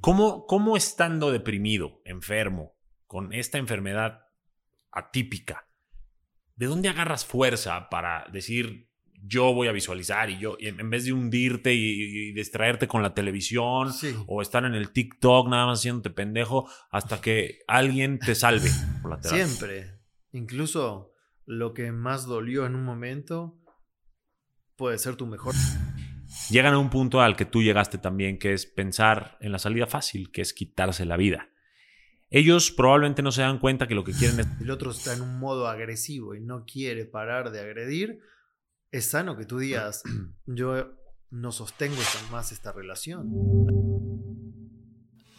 ¿Cómo, ¿Cómo estando deprimido, enfermo, con esta enfermedad atípica, de dónde agarras fuerza para decir yo voy a visualizar y yo, en vez de hundirte y, distraerte con la televisión o estar en el TikTok nada más haciéndote pendejo hasta que alguien te salve por la Siempre. Incluso lo que más dolió en un momento puede ser tu mejor. Llegan a un punto al que tú llegaste también, que es pensar en la salida fácil, que es quitarse la vida. Ellos probablemente no se dan cuenta que lo que quieren es... El otro está en un modo agresivo y no quiere parar de agredir es sano que tú digas, yo no sostengo más esta relación.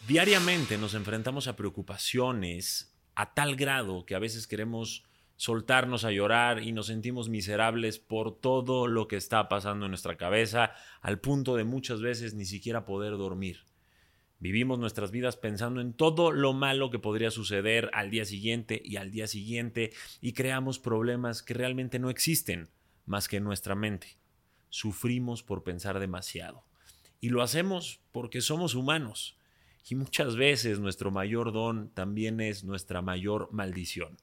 Diariamente nos enfrentamos a preocupaciones a tal grado que a veces queremos soltarnos a llorar y nos sentimos miserables por todo lo que está pasando en nuestra cabeza, al punto de muchas veces ni siquiera poder dormir. Vivimos nuestras vidas pensando en todo lo malo que podría suceder al día siguiente y al día siguiente y creamos problemas que realmente no existen más que nuestra mente. Sufrimos por pensar demasiado. Y lo hacemos porque somos humanos. Y muchas veces nuestro mayor don también es nuestra mayor maldición.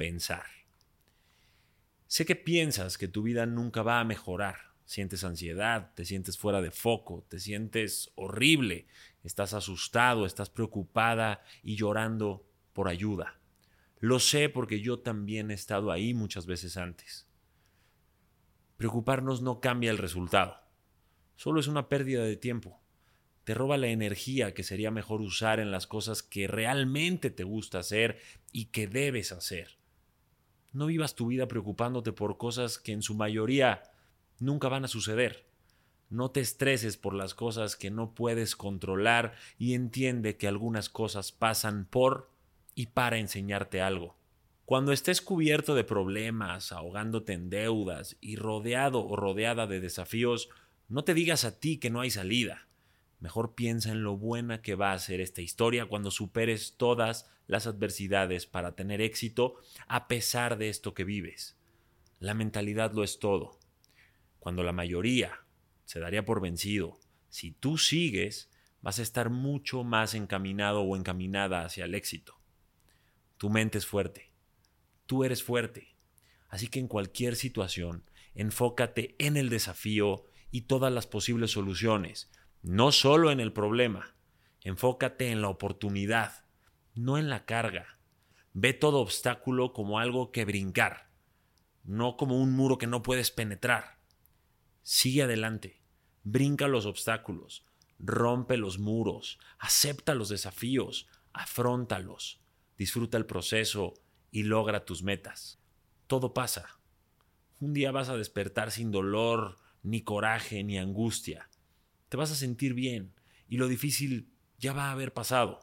Pensar. Sé que piensas que tu vida nunca va a mejorar. Sientes ansiedad, te sientes fuera de foco, te sientes horrible, estás asustado, estás preocupada y llorando por ayuda. Lo sé porque yo también he estado ahí muchas veces antes. Preocuparnos no cambia el resultado. Solo es una pérdida de tiempo. Te roba la energía que sería mejor usar en las cosas que realmente te gusta hacer y que debes hacer. No vivas tu vida preocupándote por cosas que en su mayoría nunca van a suceder. No te estreses por las cosas que no puedes controlar y entiende que algunas cosas pasan por y para enseñarte algo. Cuando estés cubierto de problemas, ahogándote en deudas y rodeado o rodeada de desafíos, no te digas a ti que no hay salida. Mejor piensa en lo buena que va a ser esta historia cuando superes todas las adversidades para tener éxito a pesar de esto que vives. La mentalidad lo es todo. Cuando la mayoría se daría por vencido, si tú sigues, vas a estar mucho más encaminado o encaminada hacia el éxito. Tu mente es fuerte tú eres fuerte. Así que en cualquier situación, enfócate en el desafío y todas las posibles soluciones, no solo en el problema. Enfócate en la oportunidad, no en la carga. Ve todo obstáculo como algo que brincar, no como un muro que no puedes penetrar. Sigue adelante, brinca los obstáculos, rompe los muros, acepta los desafíos, afrontalos, disfruta el proceso y logra tus metas. Todo pasa. Un día vas a despertar sin dolor, ni coraje, ni angustia. Te vas a sentir bien y lo difícil ya va a haber pasado.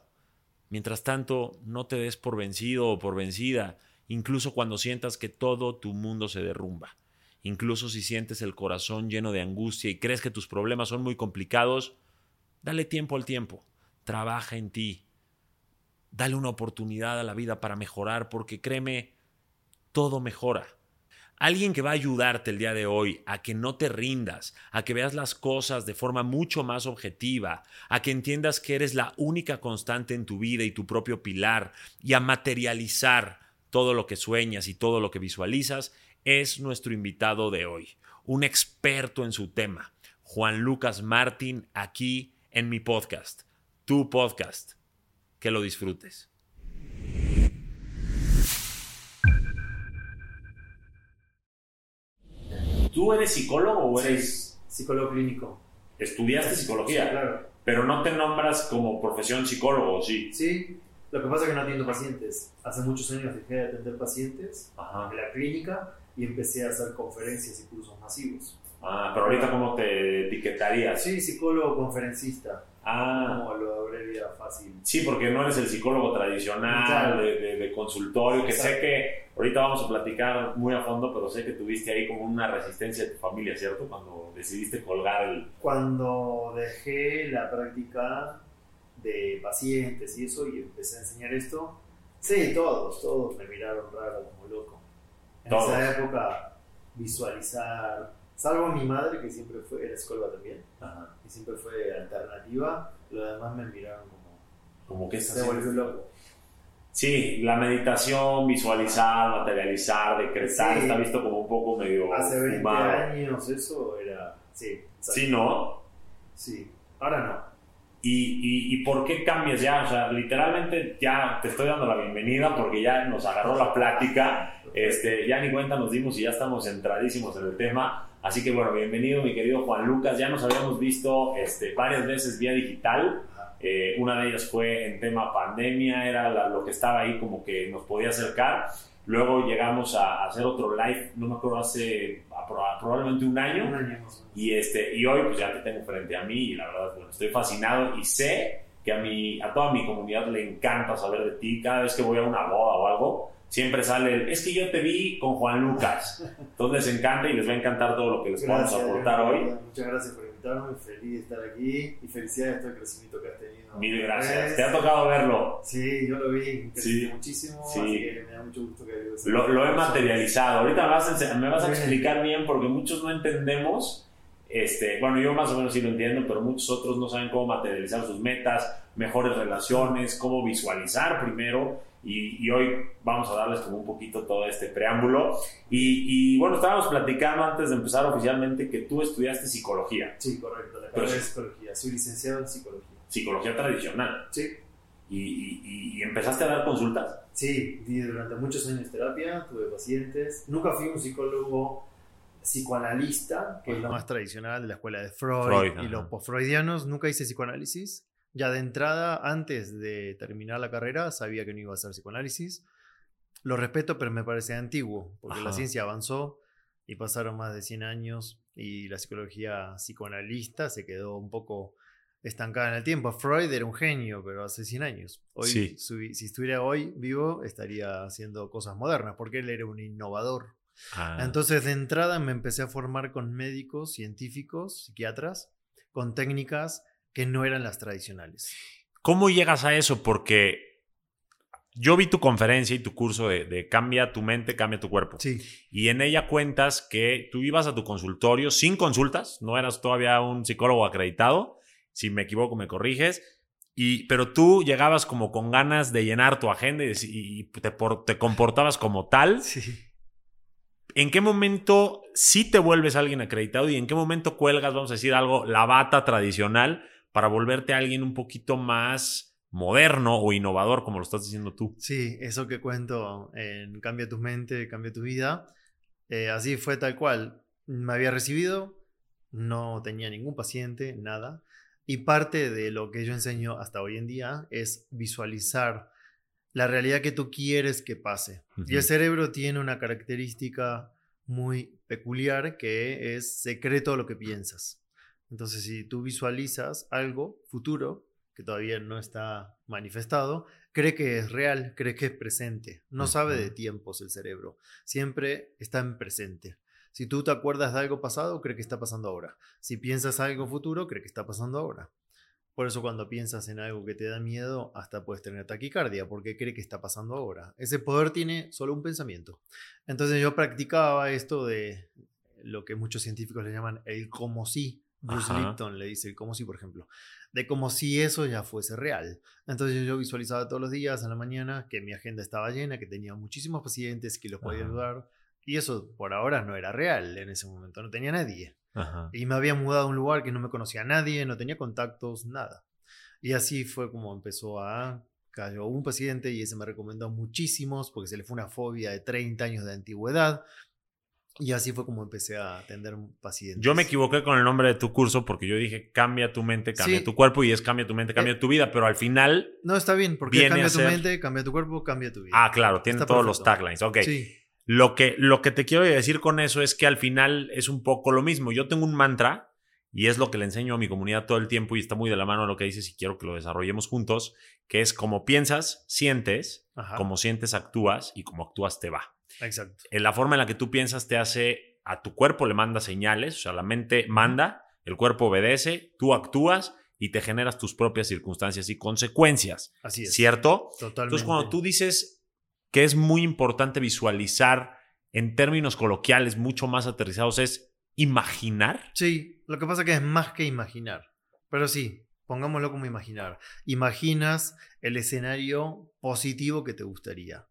Mientras tanto, no te des por vencido o por vencida, incluso cuando sientas que todo tu mundo se derrumba. Incluso si sientes el corazón lleno de angustia y crees que tus problemas son muy complicados, dale tiempo al tiempo. Trabaja en ti, Dale una oportunidad a la vida para mejorar, porque créeme, todo mejora. Alguien que va a ayudarte el día de hoy a que no te rindas, a que veas las cosas de forma mucho más objetiva, a que entiendas que eres la única constante en tu vida y tu propio pilar, y a materializar todo lo que sueñas y todo lo que visualizas, es nuestro invitado de hoy, un experto en su tema, Juan Lucas Martín, aquí en mi podcast, tu podcast que lo disfrutes. ¿Tú eres psicólogo o eres psicólogo clínico? ¿Estudiaste psicología? claro. Pero no te nombras como profesión psicólogo, ¿sí? Sí, lo que pasa es que no atiendo pacientes. Hace muchos años dejé de atender pacientes en la clínica y empecé a hacer conferencias y cursos masivos. Ah, pero ahorita ¿cómo te etiquetarías? Sí, psicólogo conferencista. Ah. Como lo abrevia fácil. Sí, porque no eres el psicólogo tradicional de, consultorio, que sé que ahorita vamos a platicar muy a fondo, pero sé que tuviste ahí como una resistencia de tu familia, ¿cierto? Cuando decidiste colgar el... Cuando dejé la práctica de pacientes y eso y empecé a enseñar esto, sí, todos, todos me miraron raro como loco. En esa época, visualizar Salvo mi madre, que siempre fue, era escuela también, y siempre fue alternativa, lo los demás me miraron como, como que se volvió loco. Sí, la meditación, visualizar, materializar, decretar, está visto como un poco medio. Hace 20 años eso era. Sí, sí, ¿no? Sí, ahora no. ¿Y, y, por qué cambias ya? O sea, literalmente ya te estoy dando la bienvenida porque ya nos agarró la plática. Este, ya ni cuenta nos dimos y ya estamos centradísimos en el tema. Así que bueno, bienvenido mi querido Juan Lucas. Ya nos habíamos visto este, varias veces vía digital. Eh, una de ellas fue en tema pandemia, era lo que estaba ahí como que nos podía acercar. Luego llegamos a, hacer otro live, no me acuerdo, hace probablemente un año. Un año y, este, y hoy pues ya te tengo frente a mí y la verdad, bueno, estoy fascinado y sé que a, mi, a toda mi comunidad le encanta saber de ti. Cada vez que voy a una boda o algo, siempre sale es que yo te vi con Juan Lucas. Entonces les encanta y les va a encantar todo lo que les vamos a aportar hoy. Muchas gracias por invitarme, feliz de estar aquí y felicidades por el crecimiento que has tenido. Mil gracias. ¿Te ha tocado verlo? Sí, yo lo vi, sí. muchísimo, sí. así que me da mucho gusto que lo, lo he materializado. Ahorita me vas, a, me vas a explicar bien porque muchos no entendemos. Este, bueno, yo más o menos sí lo entiendo, pero muchos otros no saben cómo materializar sus metas, mejores relaciones, cómo visualizar primero y, hoy vamos a darles como un poquito todo este preámbulo. Y, bueno, estábamos platicando antes de empezar oficialmente que tú estudiaste psicología. Sí, correcto, la carrera de psicología. Soy licenciado en psicología. Psicología tradicional. Sí. ¿Y, empezaste a dar consultas? Sí, di durante muchos años terapia, tuve pacientes. Nunca fui un psicólogo psicoanalista, que es lo más tradicional de la escuela de Freud, y los post-freudianos. Nunca hice psicoanálisis. Ya de entrada, antes de terminar la carrera, sabía que no iba a hacer psicoanálisis. Lo respeto, pero me parece antiguo, porque la ciencia avanzó y pasaron más de 100 años y la psicología psicoanalista se quedó un poco estancada en el tiempo. Freud era un genio, pero hace 100 años. Hoy, si estuviera hoy vivo, estaría haciendo cosas modernas, porque él era un innovador. Ah. Entonces, de entrada me empecé a formar con médicos, científicos, psiquiatras, con técnicas que no eran las tradicionales. ¿Cómo llegas a eso? Porque yo vi tu conferencia y tu curso de, Cambia tu mente, cambia tu cuerpo. Sí. Y en ella cuentas que tú ibas a tu consultorio sin consultas, no eras todavía un psicólogo acreditado. Si me equivoco, me corriges. Y, pero tú llegabas como con ganas de llenar tu agenda y, te, te, comportabas como tal. Sí. ¿En qué momento sí te vuelves alguien acreditado y en qué momento cuelgas, vamos a decir algo, la bata tradicional para volverte alguien un poquito más moderno o innovador, como lo estás diciendo tú. Sí, eso que cuento en Cambia tu mente, cambia tu vida, eh, así fue tal cual. Me había recibido, no tenía ningún paciente, nada. Y parte de lo que yo enseño hasta hoy en día es visualizar la realidad que tú quieres que pase. Y el cerebro tiene una característica muy peculiar que es secreto lo que piensas. Entonces, si tú visualizas algo futuro que todavía no está manifestado, cree que es real, cree que es presente. No sabe de tiempos el cerebro. Siempre está en presente. Si tú te acuerdas de algo pasado, cree que está pasando ahora. Si piensas algo futuro, cree que está pasando ahora. Por eso cuando piensas en algo que te da miedo, hasta puedes tener taquicardia, porque cree que está pasando ahora. Ese poder tiene solo un pensamiento. Entonces yo practicaba esto de lo que muchos científicos le llaman el como si. Bruce Lipton le dice como si, por ejemplo, de como si eso ya fuese real. Entonces yo visualizaba todos los días en la mañana que mi agenda estaba llena, que tenía muchísimos pacientes, que los podía ayudar. Y eso por ahora no era real en ese momento, no tenía nadie. Y me había mudado a un lugar que no me conocía a nadie, no tenía contactos, nada. Y así fue como empezó a... Cayó un paciente y ese me recomendó muchísimos porque se le fue una fobia de 30 años de antigüedad. Y así fue como empecé a atender pacientes. Yo me equivoqué con el nombre de tu curso porque yo dije cambia tu mente, cambia tu cuerpo y es cambia tu mente, cambia eh, tu vida, pero al final. No, está bien, porque cambia tu mente, cambia tu cuerpo, cambia tu vida. Ah, claro, tiene todos los taglines. Ok. Lo, que, lo que te quiero decir con eso es que al final es un poco lo mismo. Yo tengo un mantra y es lo que le enseño a mi comunidad todo el tiempo y está muy de la mano a lo que dices y quiero que lo desarrollemos juntos, que es como piensas, sientes, como sientes, actúas y como actúas te va. Exacto. En la forma en la que tú piensas te hace, a tu cuerpo le manda señales, o sea, la mente manda, el cuerpo obedece, tú actúas y te generas tus propias circunstancias y consecuencias. Así es. ¿Cierto? Totalmente. Entonces, cuando tú dices que es muy importante visualizar en términos coloquiales mucho más aterrizados, es imaginar. Sí, lo que pasa es que es más que imaginar. Pero sí, Pongámoslo como imaginar. Imaginas el escenario positivo que te gustaría.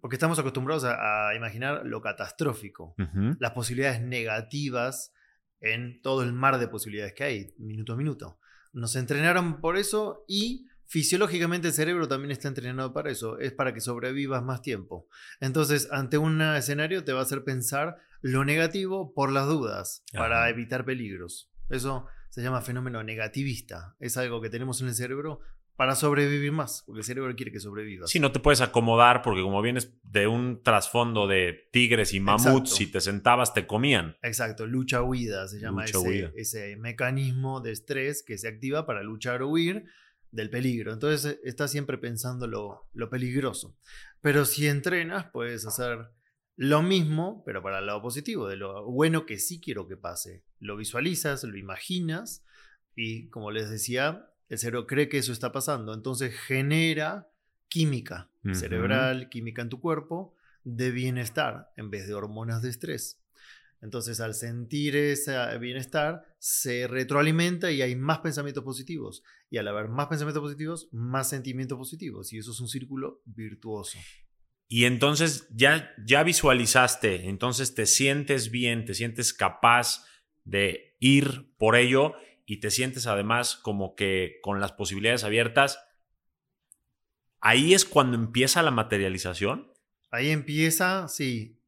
Porque estamos acostumbrados a, imaginar lo catastrófico, las posibilidades negativas en todo el mar de posibilidades que hay, minuto a minuto. Nos entrenaron por eso y fisiológicamente el cerebro también está entrenado para eso, es para que sobrevivas más tiempo. Entonces, ante un escenario te va a hacer pensar lo negativo por las dudas, para evitar peligros. Eso se llama fenómeno negativista. Es algo que tenemos en el cerebro para sobrevivir más, porque el cerebro quiere que sobrevivas. Sí, no te puedes acomodar porque como vienes de un trasfondo de tigres y mamuts, si te sentabas te comían. Exacto, lucha-huida se llama ese, ese, mecanismo de estrés que se activa para luchar o huir del peligro. Entonces estás siempre pensando lo, lo peligroso. Pero si entrenas, puedes hacer lo mismo, pero para el lado positivo, de lo bueno que sí quiero que pase. Lo visualizas, lo imaginas y como les decía, el cerebro cree que eso está pasando. Entonces genera química cerebral, química en tu cuerpo de bienestar en vez de hormonas de estrés. Entonces, al sentir ese bienestar, se retroalimenta y hay más pensamientos positivos. Y al haber más pensamientos positivos, más sentimientos positivos. Y eso es un círculo virtuoso. Y entonces ya, ya visualizaste, entonces te sientes bien, te sientes capaz de ir por ello y te sientes además como que con las posibilidades abiertas. Ahí es cuando empieza la materialización. Ahí empieza, sí.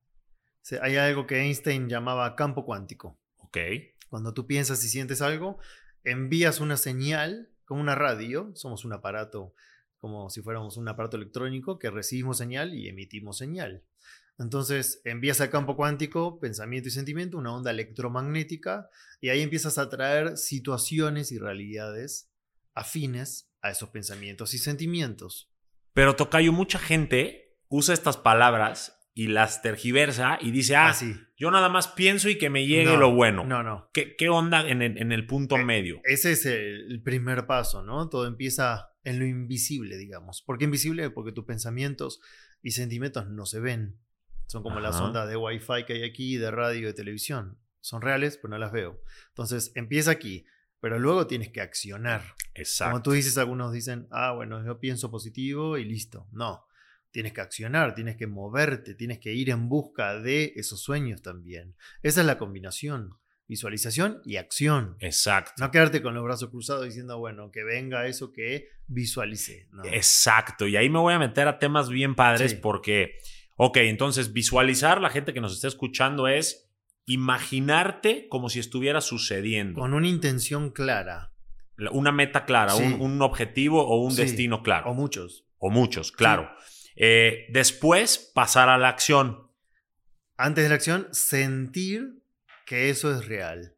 Hay algo que Einstein llamaba campo cuántico. Ok. Cuando tú piensas y sientes algo, envías una señal como una radio, somos un aparato como si fuéramos un aparato electrónico que recibimos señal y emitimos señal. Entonces envías al campo cuántico pensamiento y sentimiento, una onda electromagnética, y ahí empiezas a traer situaciones y realidades afines a esos pensamientos y sentimientos. Pero Tocayo, mucha gente usa estas palabras y las tergiversa y dice, ah, ah yo nada más pienso y que me llegue lo bueno. No, no. ¿Qué, qué onda en el, en el punto e, medio? Ese es el primer paso, ¿no? Todo empieza en lo invisible, digamos. ¿Por qué invisible? Porque tus pensamientos y sentimientos no se ven. Son como las ondas de Wi-Fi que hay aquí, de radio de televisión. Son reales, pero no las veo. Entonces, empieza aquí, pero luego tienes que accionar. Exacto. Como tú dices, algunos dicen, ah, bueno, yo pienso positivo y listo. No, tienes que accionar, tienes que moverte, tienes que ir en busca de esos sueños también. Esa es la combinación visualización y acción. Exacto. No quedarte con los brazos cruzados diciendo, bueno, que venga eso que visualice. Exacto. Y ahí me voy a meter a temas bien padres porque, ok, entonces visualizar, la gente que nos está escuchando es imaginarte como si estuviera sucediendo. Con una intención clara. Una meta clara, un, objetivo o un destino claro. O muchos. O muchos, claro. Eh, después, pasar a la acción. Antes de la acción, sentir que eso es real.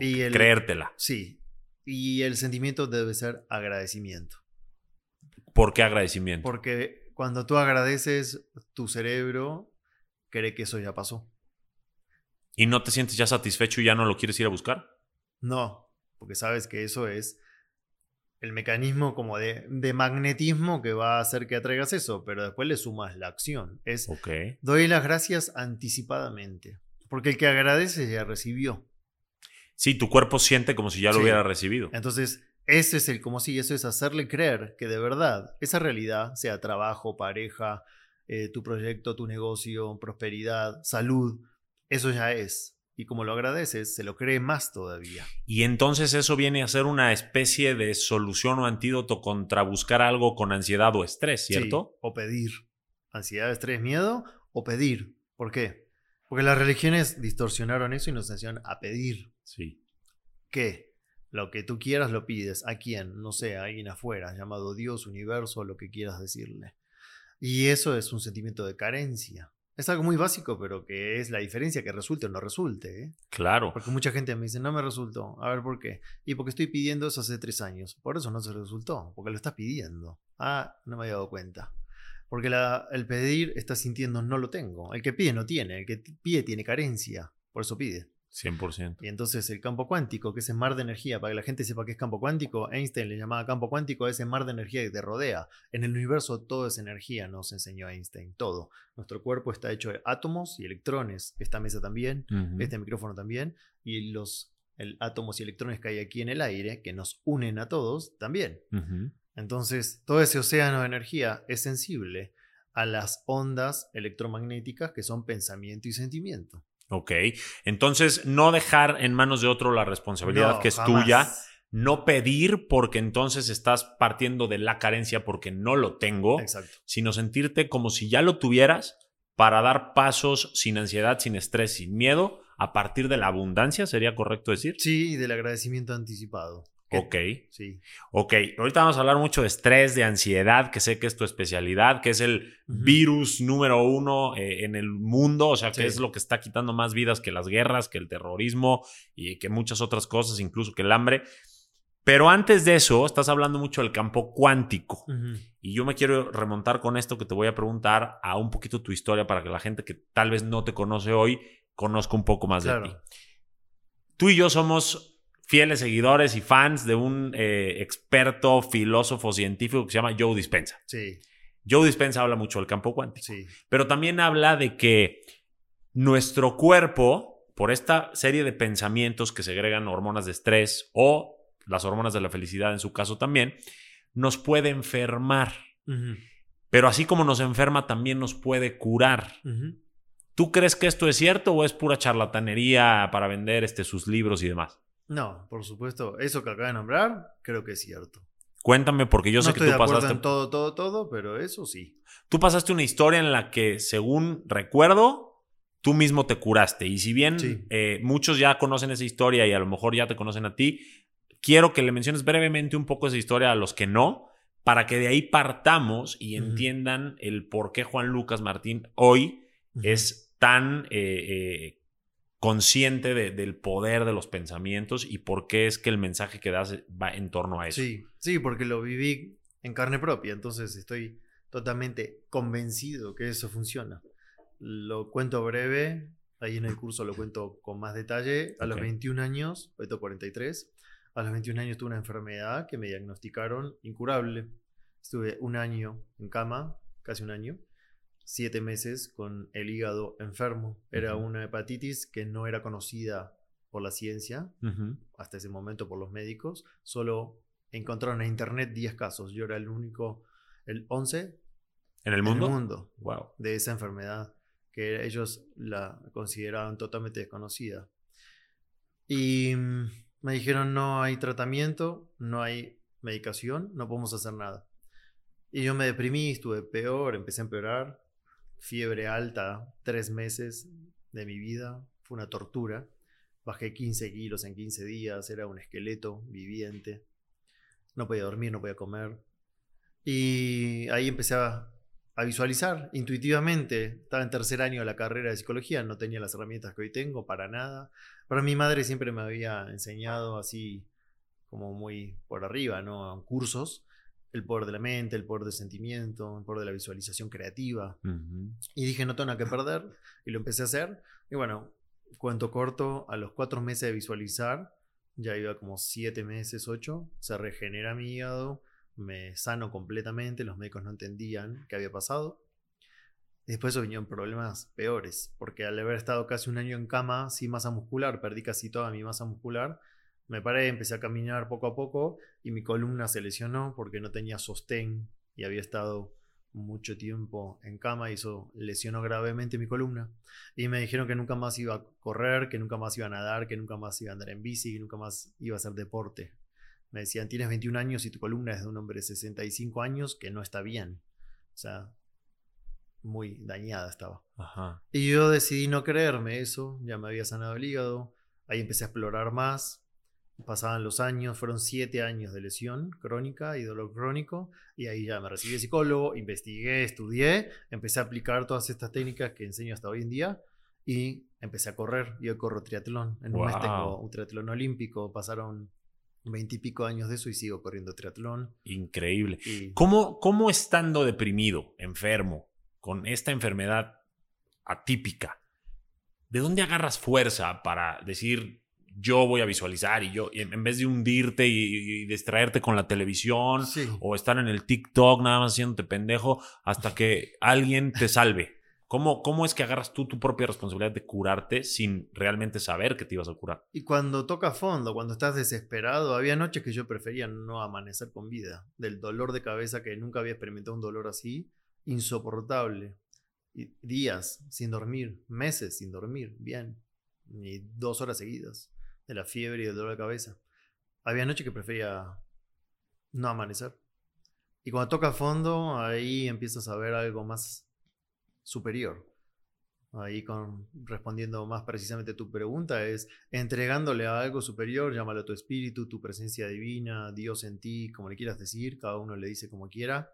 y creértela. Sí. Y el sentimiento debe ser agradecimiento. ¿Por qué agradecimiento? Porque cuando tú agradeces, tu cerebro cree que eso ya pasó. ¿Y no te sientes ya satisfecho y ya no lo quieres ir a buscar? No, porque sabes que eso es el mecanismo como de, de, magnetismo que va a hacer que atraigas eso, pero después le sumas la acción. Es, okay. doy las gracias anticipadamente. Porque el que agradece ya recibió. Sí, tu cuerpo siente como si ya lo hubiera recibido. Entonces, ese es el como si, eso es hacerle creer que de verdad esa realidad, sea trabajo, pareja, eh, tu proyecto, tu negocio, prosperidad, salud, eso ya es. Y como lo agradeces, se lo cree más todavía. Y entonces eso viene a ser una especie de solución o antídoto contra buscar algo con ansiedad o estrés, ¿cierto? o pedir. Ansiedad, estrés, miedo o pedir. ¿Por qué? Porque las religiones distorsionaron eso y nos enseñaron a pedir. Sí. ¿Qué? Lo que tú quieras lo pides. ¿A quién? No sé, a alguien afuera, llamado Dios, universo, lo que quieras decirle. Y eso es un sentimiento de carencia. Es algo muy básico, pero que es la diferencia que resulte o no resulte. ¿eh? Claro. Porque mucha gente me dice, no me resultó. A ver, ¿por qué? Y porque estoy pidiendo eso hace tres años. Por eso no se resultó, porque lo estás pidiendo. Ah, no me había dado cuenta. Porque el pedir está sintiendo no lo tengo. El que pide no tiene. El que pide tiene carencia. Por eso pide. 100%. Y entonces el campo cuántico, que es el mar de energía, para que la gente sepa qué es campo cuántico, Einstein le llamaba campo cuántico a ese mar de energía que te rodea. En el universo todo es energía, nos enseñó Einstein, todo. Nuestro cuerpo está hecho de átomos y electrones, esta mesa también, este micrófono también, y los el átomos y electrones que hay aquí en el aire, que nos unen a todos, también. Entonces, todo ese océano de energía es sensible a las ondas electromagnéticas que son pensamiento y sentimiento. Ok, entonces no dejar en manos de otro la responsabilidad que es tuya, no pedir porque entonces estás partiendo de la carencia porque no lo tengo, sino sentirte como si ya lo tuvieras para dar pasos sin ansiedad, sin estrés, sin miedo, a partir de la abundancia, ¿sería correcto decir? Sí, y del agradecimiento anticipado. Ok. Sí. Ok. Ahorita vamos a hablar mucho de estrés, de ansiedad, que sé que es tu especialidad, que es el virus número uno eh, en el mundo, o sea, que es lo que está quitando más vidas que las guerras, que el terrorismo y que muchas otras cosas, incluso que el hambre. Pero antes de eso, estás hablando mucho del campo cuántico. Y yo me quiero remontar con esto que te voy a preguntar a un poquito tu historia para que la gente que tal vez no te conoce hoy conozca un poco más de ti. Tú y yo somos fieles seguidores y fans de un eh, experto filósofo científico que se llama Joe Dispensa. Sí. Joe Dispensa habla mucho del campo cuántico. Sí. Pero también habla de que nuestro cuerpo, por esta serie de pensamientos que segregan hormonas de estrés o las hormonas de la felicidad en su caso también, nos puede enfermar. Pero así como nos enferma, también nos puede curar. ¿Tú crees que esto es cierto o es pura charlatanería para vender este, sus libros y demás? No, por supuesto. Eso que acaba de nombrar, creo que es cierto. Cuéntame, porque yo sé que tú pasaste. En todo, todo, todo, pero eso sí. Tú pasaste una historia en la que, según recuerdo, tú mismo te curaste. Y si bien eh, muchos ya conocen esa historia y a lo mejor ya te conocen a ti, quiero que le menciones brevemente un poco esa historia a los que no, para que de ahí partamos y entiendan el por qué Juan Lucas Martín hoy es tan eh, eh, consciente del poder de los pensamientos y por qué es que el mensaje que das va en torno a eso. Sí, sí, porque lo viví en carne propia, entonces estoy totalmente convencido que eso funciona. Lo cuento breve, ahí en el curso lo cuento con más detalle. A los 21 años, hoy tengo 43, a los 21 años tuve una enfermedad que me diagnosticaron incurable. Estuve un año en cama, casi un año, siete meses con el hígado enfermo. Era una hepatitis que no era conocida por la ciencia, hasta ese momento por los médicos. Solo encontraron en internet 10 casos. Yo era el único, el 11 en el mundo, en el mundo wow. de esa enfermedad, que ellos la consideraban totalmente desconocida. Y mm, me dijeron, no hay tratamiento, no hay medicación, no podemos hacer nada. Y yo me deprimí, estuve peor, empecé a empeorar fiebre alta, tres meses de mi vida, fue una tortura. Bajé 15 kilos en 15 días, era un esqueleto viviente. No podía dormir, no podía comer. Y ahí empecé a, visualizar intuitivamente. Estaba en tercer año de la carrera de psicología, no tenía las herramientas que hoy tengo para nada. Pero mi madre siempre me había enseñado así como muy por arriba, ¿no? Cursos el poder de la mente, el poder del sentimiento, el poder de la visualización creativa. Y dije, no tengo nada que perder. Y lo empecé a hacer. Y bueno, cuento corto, a los cuatro meses de visualizar, ya iba como siete meses, ocho, se regenera mi hígado, me sano completamente, los médicos no entendían qué había pasado. Después eso vinieron problemas peores, porque al haber estado casi un año en cama sin masa muscular, perdí casi toda mi masa muscular me paré, empecé a caminar poco a poco y mi columna se lesionó porque no tenía sostén y había estado mucho tiempo en cama y eso lesionó gravemente mi columna. Y me dijeron que nunca más iba a correr, que nunca más iba a nadar, que nunca más iba a andar en bici, que nunca más iba a hacer deporte. Me decían, tienes 21 años y tu columna es de un hombre de 65 años que no está bien. O sea, muy dañada estaba. Y yo decidí no creerme eso, ya me había sanado el hígado, ahí empecé a explorar más, Pasaban los años, fueron siete años de lesión crónica y dolor crónico, y ahí ya me recibí de psicólogo, investigué, estudié, empecé a aplicar todas estas técnicas que enseño hasta hoy en día, y empecé a correr. Yo corro triatlón. En un mes tengo un triatlón olímpico, pasaron veintipico años de eso y sigo corriendo triatlón. Increíble. ¿Cómo, ¿Cómo estando deprimido, enfermo, con esta enfermedad atípica, ¿de dónde agarras fuerza para decir, yo voy a visualizar y yo, en vez de hundirte y, distraerte con la televisión o estar en el TikTok nada más haciéndote pendejo hasta que alguien te salve. ¿Cómo, ¿Cómo es que agarras tú tu propia responsabilidad de curarte sin realmente saber que te ibas a curar? Y cuando toca fondo, cuando estás desesperado, había noches que yo prefería no amanecer con vida. Del dolor de cabeza que nunca había experimentado un dolor así, insoportable. Y días sin dormir, meses sin dormir, bien. Ni dos horas seguidas de la fiebre y del dolor de cabeza. Había noches que prefería no amanecer. Y cuando toca fondo, ahí empiezas a ver algo más superior. Ahí con, respondiendo más precisamente tu pregunta, es entregándole a algo superior, llámalo tu espíritu, tu presencia divina, Dios en ti, como le quieras decir, cada uno le dice como quiera.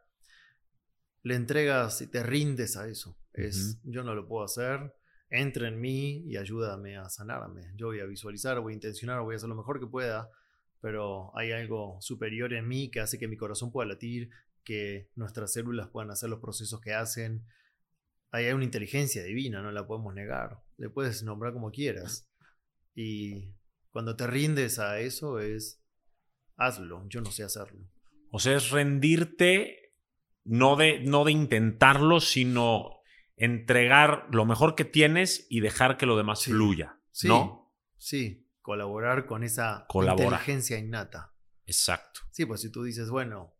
Le entregas y te rindes a eso. Es, yo no lo puedo hacer, entra en mí y ayúdame a sanarme. Yo voy a visualizar, voy a intencionar, voy a hacer lo mejor que pueda, pero hay algo superior en mí que hace que mi corazón pueda latir, que nuestras células puedan hacer los procesos que hacen, hay una inteligencia divina, no la podemos negar. Le puedes nombrar como quieras. Y cuando te rindes a eso es, hazlo, yo no sé hacerlo. O sea, es rendirte, no de, no de intentarlo, sino entregar lo mejor que tienes y dejar que lo demás fluya, sí, ¿no? Sí, colaborar con esa inteligencia innata. Exacto. Sí, pues si tú dices, bueno,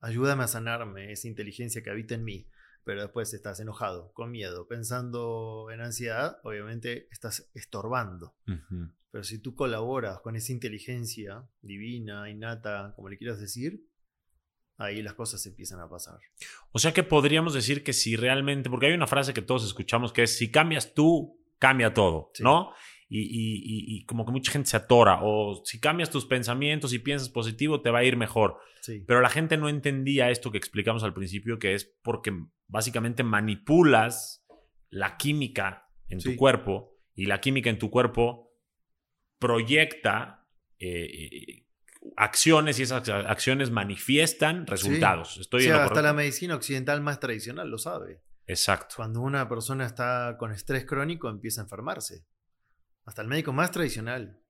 ayúdame a sanarme esa inteligencia que habita en mí pero después estás enojado, con miedo, pensando en ansiedad, obviamente estás estorbando. Pero si tú colaboras con esa inteligencia divina, innata, como le quieras decir, ahí las cosas empiezan a pasar. O sea que podríamos decir que si realmente, porque hay una frase que todos escuchamos que es, si cambias tú, cambia todo, ¿no? y, como que mucha gente se atora. O si cambias tus pensamientos y piensas positivo, te va a ir mejor. Pero la gente no entendía esto que explicamos al principio, que es porque básicamente manipulas la química en tu cuerpo y la química en tu cuerpo proyecta eh, eh, acciones y esas acciones manifiestan resultados. Estoy sí, hasta la medicina occidental más tradicional lo sabe. Exacto. Cuando una persona está con estrés crónico empieza a enfermarse. Hasta el médico más tradicional,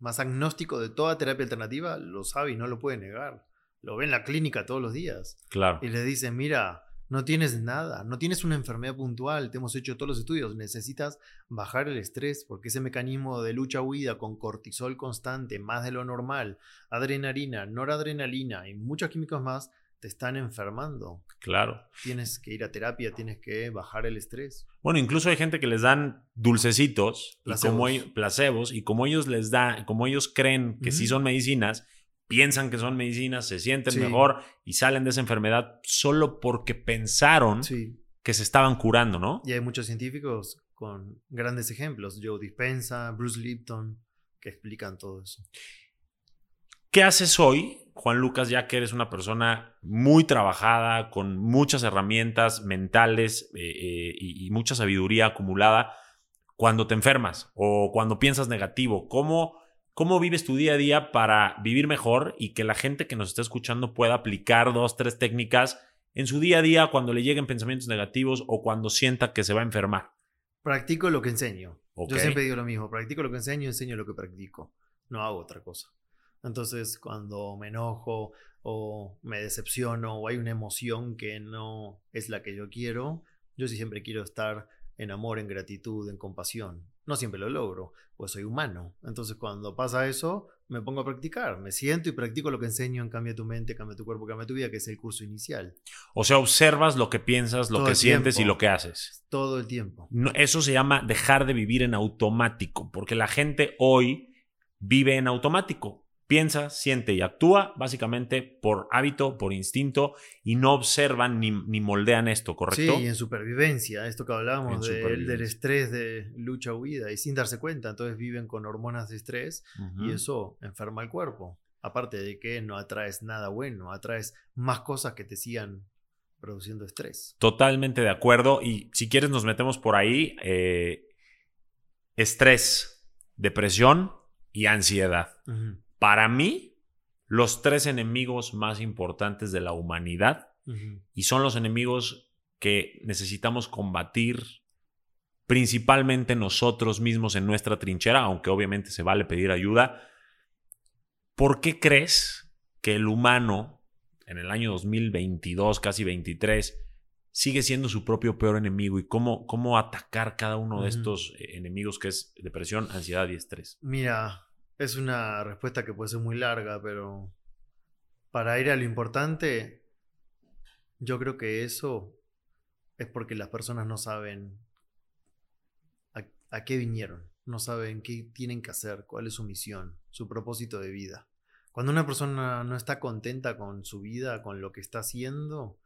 más agnóstico de toda terapia alternativa, lo sabe y no lo puede negar. Lo ve en la clínica todos los días. Claro. Y le dice, mira, no tienes nada, no tienes una enfermedad puntual, te hemos hecho todos los estudios, necesitas bajar el estrés porque ese mecanismo de lucha-huida con cortisol constante, más de lo normal, adrenalina, noradrenalina y muchos químicos más, te están enfermando. Claro. Tienes que ir a terapia, tienes que bajar el estrés. Bueno, incluso hay gente que les dan dulcecitos, placebos. Y como, placebos, y como ellos les dan, como ellos creen que sí son medicinas, piensan que son medicinas, se sienten mejor y salen de esa enfermedad solo porque pensaron que se estaban curando, ¿no? Y hay muchos científicos con grandes ejemplos, Joe Dispenza, Bruce Lipton, que explican todo eso. ¿Qué haces hoy, Juan Lucas, ya que eres una persona muy trabajada, con muchas herramientas mentales eh, eh, y, mucha sabiduría acumulada, cuando te enfermas o cuando piensas negativo? ¿Cómo, ¿Cómo vives tu día a día para vivir mejor y que la gente que nos está escuchando pueda aplicar dos, tres técnicas en su día a día cuando le lleguen pensamientos negativos o cuando sienta que se va a enfermar? Practico lo que enseño. Yo siempre digo lo mismo, practico lo que enseño, enseño lo que practico. No hago otra cosa. Entonces, cuando me enojo o me decepciono o hay una emoción que no es la que yo quiero, yo sí siempre quiero estar en amor, en gratitud, en compasión. No siempre lo logro, pues soy humano. Entonces, cuando pasa eso, me pongo a practicar. Me siento y practico lo que enseño en Cambia tu mente, Cambia tu cuerpo, Cambia tu vida, que es el curso inicial. O sea, observas lo que piensas, lo que sientes y lo que haces. Todo el tiempo. eso se llama dejar de vivir en automático, porque la gente hoy vive en automático piensa, siente y actúa básicamente por hábito, por instinto y no observan ni, moldean esto, ¿correcto? Sí, y en supervivencia, esto que hablábamos del estrés de lucha-huida y sin darse cuenta, entonces viven con hormonas de estrés y eso enferma el cuerpo. Aparte de que no atraes nada bueno, atraes más cosas que te sigan produciendo estrés. Totalmente de acuerdo y si quieres nos metemos por ahí. Eh, estrés, depresión y ansiedad. Para mí, los tres enemigos más importantes de la humanidad y son los enemigos que necesitamos combatir principalmente nosotros mismos en nuestra trinchera, aunque obviamente se vale pedir ayuda. ¿Por qué crees que el humano en el año 2022, casi 23, sigue siendo su propio peor enemigo y cómo, cómo atacar cada uno de estos eh, enemigos que es depresión, ansiedad y estrés? Mira, es una respuesta que puede ser muy larga, pero para ir a lo importante, yo creo que eso es porque las personas no saben a, qué vinieron, no saben qué tienen que hacer, cuál es su misión, su propósito de vida. Cuando una persona no está contenta con su vida, con lo que está haciendo,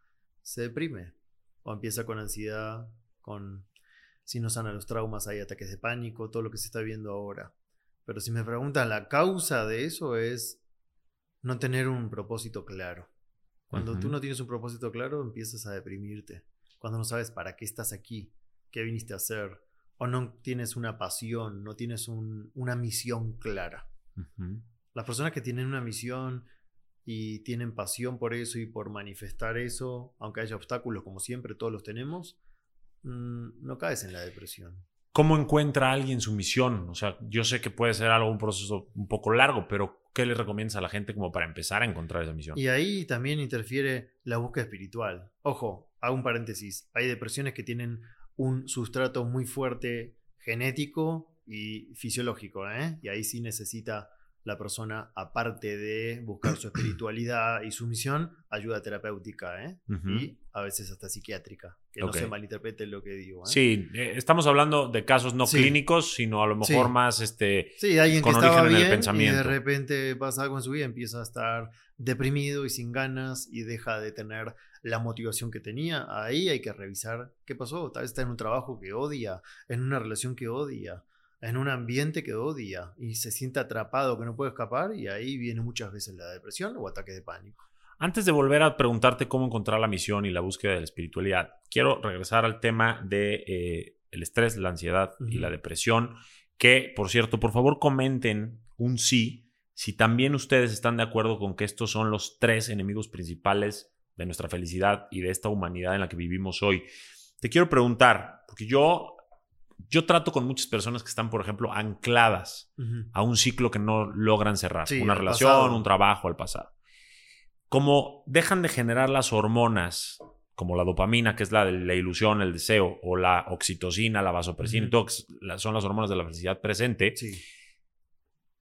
se deprime o empieza con ansiedad, con si no sana los traumas, hay ataques de pánico, todo lo que se está viendo ahora. Pero si me preguntan, la causa de eso es no tener un propósito claro. Cuando tú no tienes un propósito claro, empiezas a deprimirte. Cuando no sabes para qué estás aquí, qué viniste a hacer, o no tienes una pasión, no tienes una misión clara. Las personas que tienen una misión y tienen pasión por eso y por manifestar eso, aunque haya obstáculos como siempre, todos los tenemos, mm, no caes en la depresión. ¿Cómo encuentra alguien su misión? O sea, yo sé que puede ser algo, un proceso un poco largo, pero ¿qué le recomiendas a la gente como para empezar a encontrar esa misión? Y ahí también interfiere la búsqueda espiritual. Ojo, hago un paréntesis. Hay depresiones que tienen un sustrato muy fuerte genético y fisiológico, ¿eh? Y ahí sí necesita la persona, aparte de buscar su espiritualidad y su misión, ayuda terapéutica ¿eh? y a veces hasta psiquiátrica. Que no se malinterprete lo que digo. ¿eh? Sí, eh, estamos hablando de casos no clínicos, sino a lo mejor más este, sí, alguien con que origen bien en el pensamiento. Y de repente pasa algo en su vida, empieza a estar deprimido y sin ganas y deja de tener la motivación que tenía. Ahí hay que revisar qué pasó. Tal vez está en un trabajo que odia, en una relación que odia en un ambiente que odia y se siente atrapado, que no puede escapar, y ahí viene muchas veces la depresión o ataque de pánico. Antes de volver a preguntarte cómo encontrar la misión y la búsqueda de la espiritualidad, quiero regresar al tema de eh, el estrés, la ansiedad y la depresión. Que, por cierto, por favor comenten un sí si también ustedes están de acuerdo con que estos son los tres enemigos principales de nuestra felicidad y de esta humanidad en la que vivimos hoy. Te quiero preguntar, porque yo yo trato con muchas personas que están, por ejemplo, ancladas a un ciclo que no logran cerrar. una relación, un trabajo, al pasado. Como dejan de generar las hormonas, como la dopamina, que es la de la ilusión, el deseo, o la oxitocina, la vasopresina, todo, son las hormonas de la felicidad presente,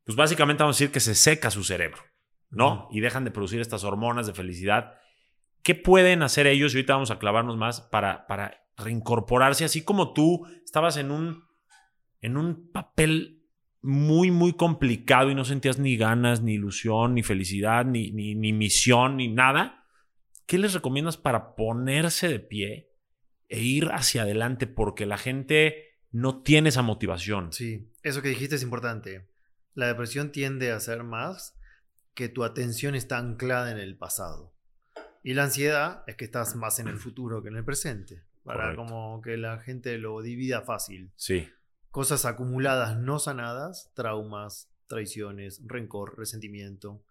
pues básicamente vamos a decir que se seca su cerebro, ¿no? Y dejan de producir estas hormonas de felicidad. ¿Qué pueden hacer ellos? Y ahorita vamos a clavarnos más para, para reincorporarse, así como tú estabas en un, en un papel muy, muy complicado y no sentías ni ganas, ni ilusión, ni felicidad, ni, ni, ni misión, ni nada. ¿Qué les recomiendas para ponerse de pie e ir hacia adelante? Porque la gente no tiene esa motivación. Sí, eso que dijiste es importante. La depresión tiende a ser más que tu atención está anclada en el pasado. Y la ansiedad es que estás más en el futuro que en el presente para como que la gente lo divida fácil. Sí. Cosas acumuladas no sanadas, traumas, traiciones, rencor, resentimiento,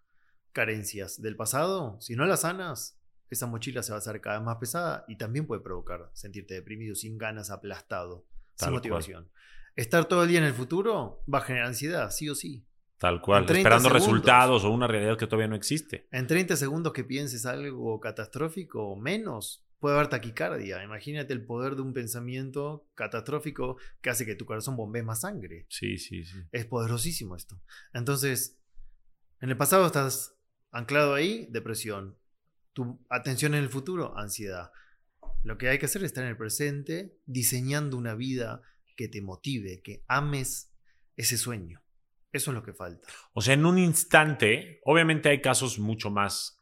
carencias del pasado, si no las sanas, esa mochila se va a hacer cada vez más pesada y también puede provocar sentirte deprimido, sin ganas, aplastado, sin motivación. Estar todo el día en el futuro va a generar ansiedad, sí o sí. Tal cual, esperando resultados o una realidad que todavía no existe. En 30 segundos que pienses algo catastrófico, menos, puede haber taquicardia. Imagínate el poder de un pensamiento catastrófico que hace que tu corazón bombee más sangre. Sí, sí, sí. Es poderosísimo esto. Entonces, en el pasado estás anclado ahí, depresión. Tu atención en el futuro, ansiedad. Lo que hay que hacer es estar en el presente, diseñando una vida que te motive, que ames ese sueño. Eso es lo que falta. O sea, en un instante, obviamente hay casos mucho más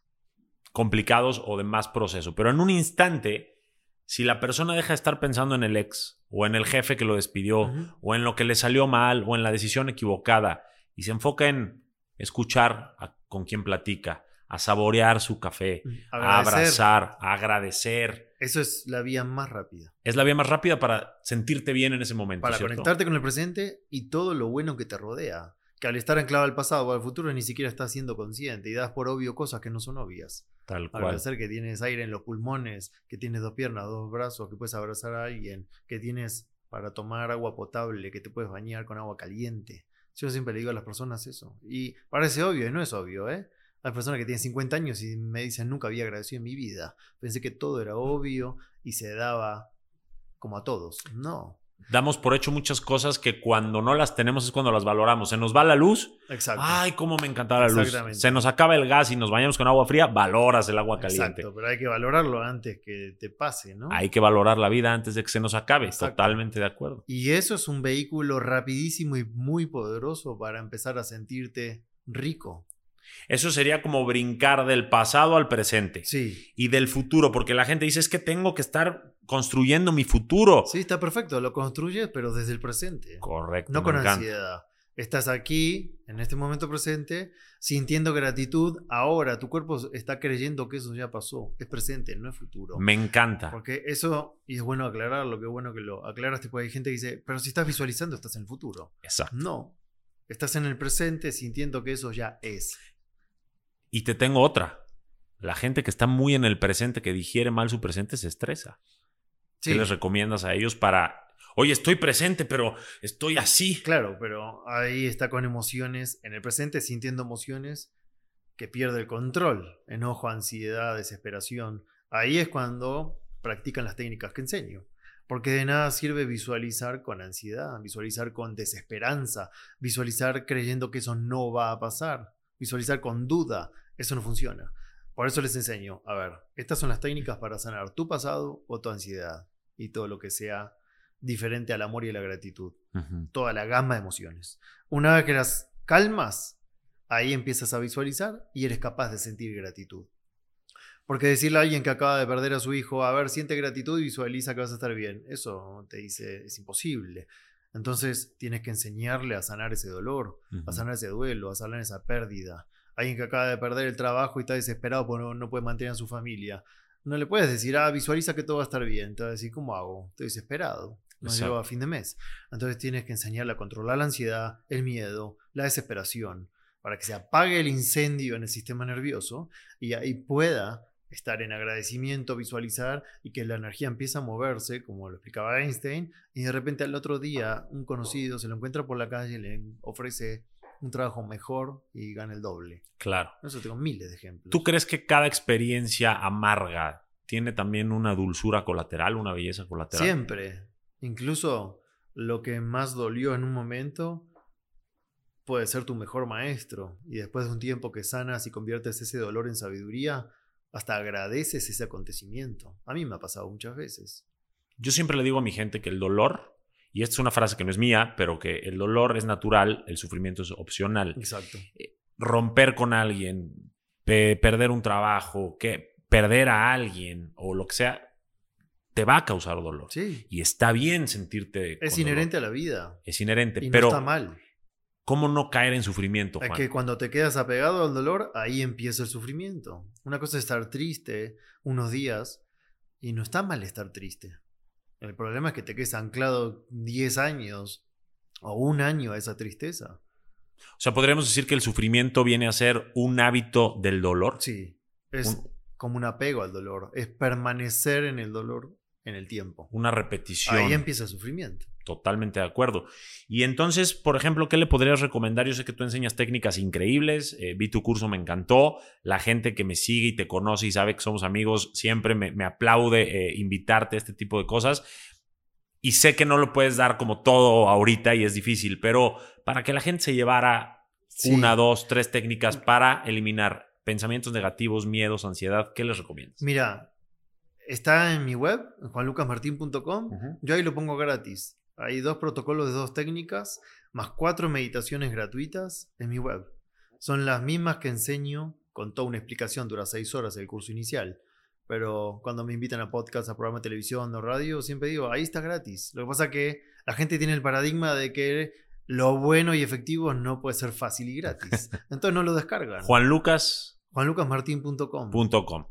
complicados o de más proceso. Pero en un instante, si la persona deja de estar pensando en el ex, o en el jefe que lo despidió, o en lo que le salió mal, o en la decisión equivocada, y se enfoca en escuchar con quien platica, a saborear su café, a abrazar, a agradecer. Eso es la vía más rápida. Es la vía más rápida para sentirte bien en ese momento. Para conectarte con el presente y todo lo bueno que te rodea. Que al estar anclado al pasado o al futuro ni siquiera estás siendo consciente y das por obvio cosas que no son obvias. Tal cual. ser que tienes aire en los pulmones, que tienes dos piernas, dos brazos, que puedes abrazar a alguien, que tienes para tomar agua potable, que te puedes bañar con agua caliente. Yo siempre le digo a las personas eso. Y parece obvio y no es obvio, ¿eh? Hay personas que tienen 50 años y me dicen, nunca había agradecido en mi vida. Pensé que todo era obvio y se daba como a todos. No. Damos por hecho muchas cosas que cuando no las tenemos es cuando las valoramos. Se nos va la luz. Exacto. Ay, cómo me encantaba la luz. Se nos acaba el gas y nos bañamos con agua fría. Valoras el agua caliente. Exacto, pero hay que valorarlo antes que te pase, ¿no? Hay que valorar la vida antes de que se nos acabe. Totalmente de acuerdo. Y eso es un vehículo rapidísimo y muy poderoso para empezar a sentirte rico. Eso sería como brincar del pasado al presente. Sí. Y del futuro, porque la gente dice es que tengo que estar construyendo mi futuro. Sí, está perfecto, lo construyes, pero desde el presente. Correcto. No con ansiedad. Estás aquí, en este momento presente, sintiendo gratitud. Ahora tu cuerpo está creyendo que eso ya pasó. Es presente, no es futuro. Me encanta. Porque eso, y es bueno aclararlo, qué bueno que lo aclaras, tipo, hay gente que dice, pero si estás visualizando, estás en el futuro. Exacto. No. Estás en el presente sintiendo que eso ya es. Y te tengo otra. La gente que está muy en el presente, que digiere mal su presente, se estresa. ¿Qué les recomiendas a ellos para, oye, estoy presente, pero estoy así? Claro, pero ahí está con emociones, en el presente sintiendo emociones que pierde el control, enojo, ansiedad, desesperación. Ahí es cuando practican las técnicas que enseño. Porque de nada sirve visualizar con ansiedad, visualizar con desesperanza, visualizar creyendo que eso no va a pasar, visualizar con duda, eso no funciona. Por eso les enseño, a ver, estas son las técnicas para sanar tu pasado o tu ansiedad y todo lo que sea diferente al amor y a la gratitud. Toda la gama de emociones. Una vez que las calmas, ahí empiezas a visualizar y eres capaz de sentir gratitud. Porque decirle a alguien que acaba de perder a su hijo, a ver, siente gratitud y visualiza que vas a estar bien, eso te dice, es imposible. Entonces tienes que enseñarle a sanar ese dolor, a sanar ese duelo, a sanar esa pérdida, alguien que acaba de perder el trabajo y está desesperado porque no, puede mantener a su familia. No le puedes decir, ah, visualiza que todo va a estar bien. Te va a decir, ¿cómo hago? Estoy desesperado. No llego a fin de mes. Entonces tienes que enseñarle a controlar la ansiedad, el miedo, la desesperación, para que se apague el incendio en el sistema nervioso y ahí pueda estar en agradecimiento, visualizar y que la energía empiece a moverse, como lo explicaba Einstein, y de repente al otro día un conocido se lo encuentra por la calle y le ofrece un trabajo mejor y gana el doble. Claro. Eso tengo miles de ejemplos. ¿Tú crees que cada experiencia amarga tiene también una dulzura colateral, una belleza colateral? Siempre. Incluso lo que más dolió en un momento puede ser tu mejor maestro. Y después de un tiempo que sanas y conviertes ese dolor en sabiduría, hasta agradeces ese acontecimiento. A mí me ha pasado muchas veces. Yo siempre le digo a mi gente que el dolor y esta es una frase que no es mía, pero que el dolor es natural, el sufrimiento es opcional. Exacto. Eh, romper con alguien, perder un trabajo, que perder a alguien o lo que sea, te va a causar dolor. Sí. Y está bien sentirte. Es inherente a la vida. Es inherente, y pero. No está mal. ¿Cómo no caer en sufrimiento? Es que cuando te quedas apegado al dolor, ahí empieza el sufrimiento. Una cosa es estar triste unos días y no está mal estar triste. El problema es que te quedes anclado 10 años o un año a esa tristeza. O sea, podríamos decir que el sufrimiento viene a ser un hábito del dolor. Sí, es como un apego al dolor, es permanecer en el dolor en el tiempo. Una repetición. Ahí empieza el sufrimiento. Totalmente de acuerdo. Y entonces, por ejemplo, ¿qué le podrías recomendar? Yo sé que tú enseñas técnicas increíbles, eh, vi tu curso, me encantó. La gente que me sigue y te conoce y sabe que somos amigos, siempre me, aplaude eh, invitarte a este tipo de cosas. Y sé que no lo puedes dar como todo ahorita y es difícil, pero para que la gente se llevara una, dos, tres técnicas para eliminar pensamientos negativos, miedos, ansiedad, ¿qué les recomiendas? Mira, está en mi web, juanlucasmartin.com. Yo ahí lo pongo gratis. Hay dos protocolos de dos técnicas, más cuatro meditaciones gratuitas en mi web. Son las mismas que enseño con toda una explicación, dura seis horas el curso inicial. Pero cuando me invitan a podcast, a programa de televisión o radio, siempre digo, ahí está gratis. Lo que pasa es que la gente tiene el paradigma de que lo bueno y efectivo no puede ser fácil y gratis. Entonces no lo descargan. Juan Lucas juanlucasmartin.com.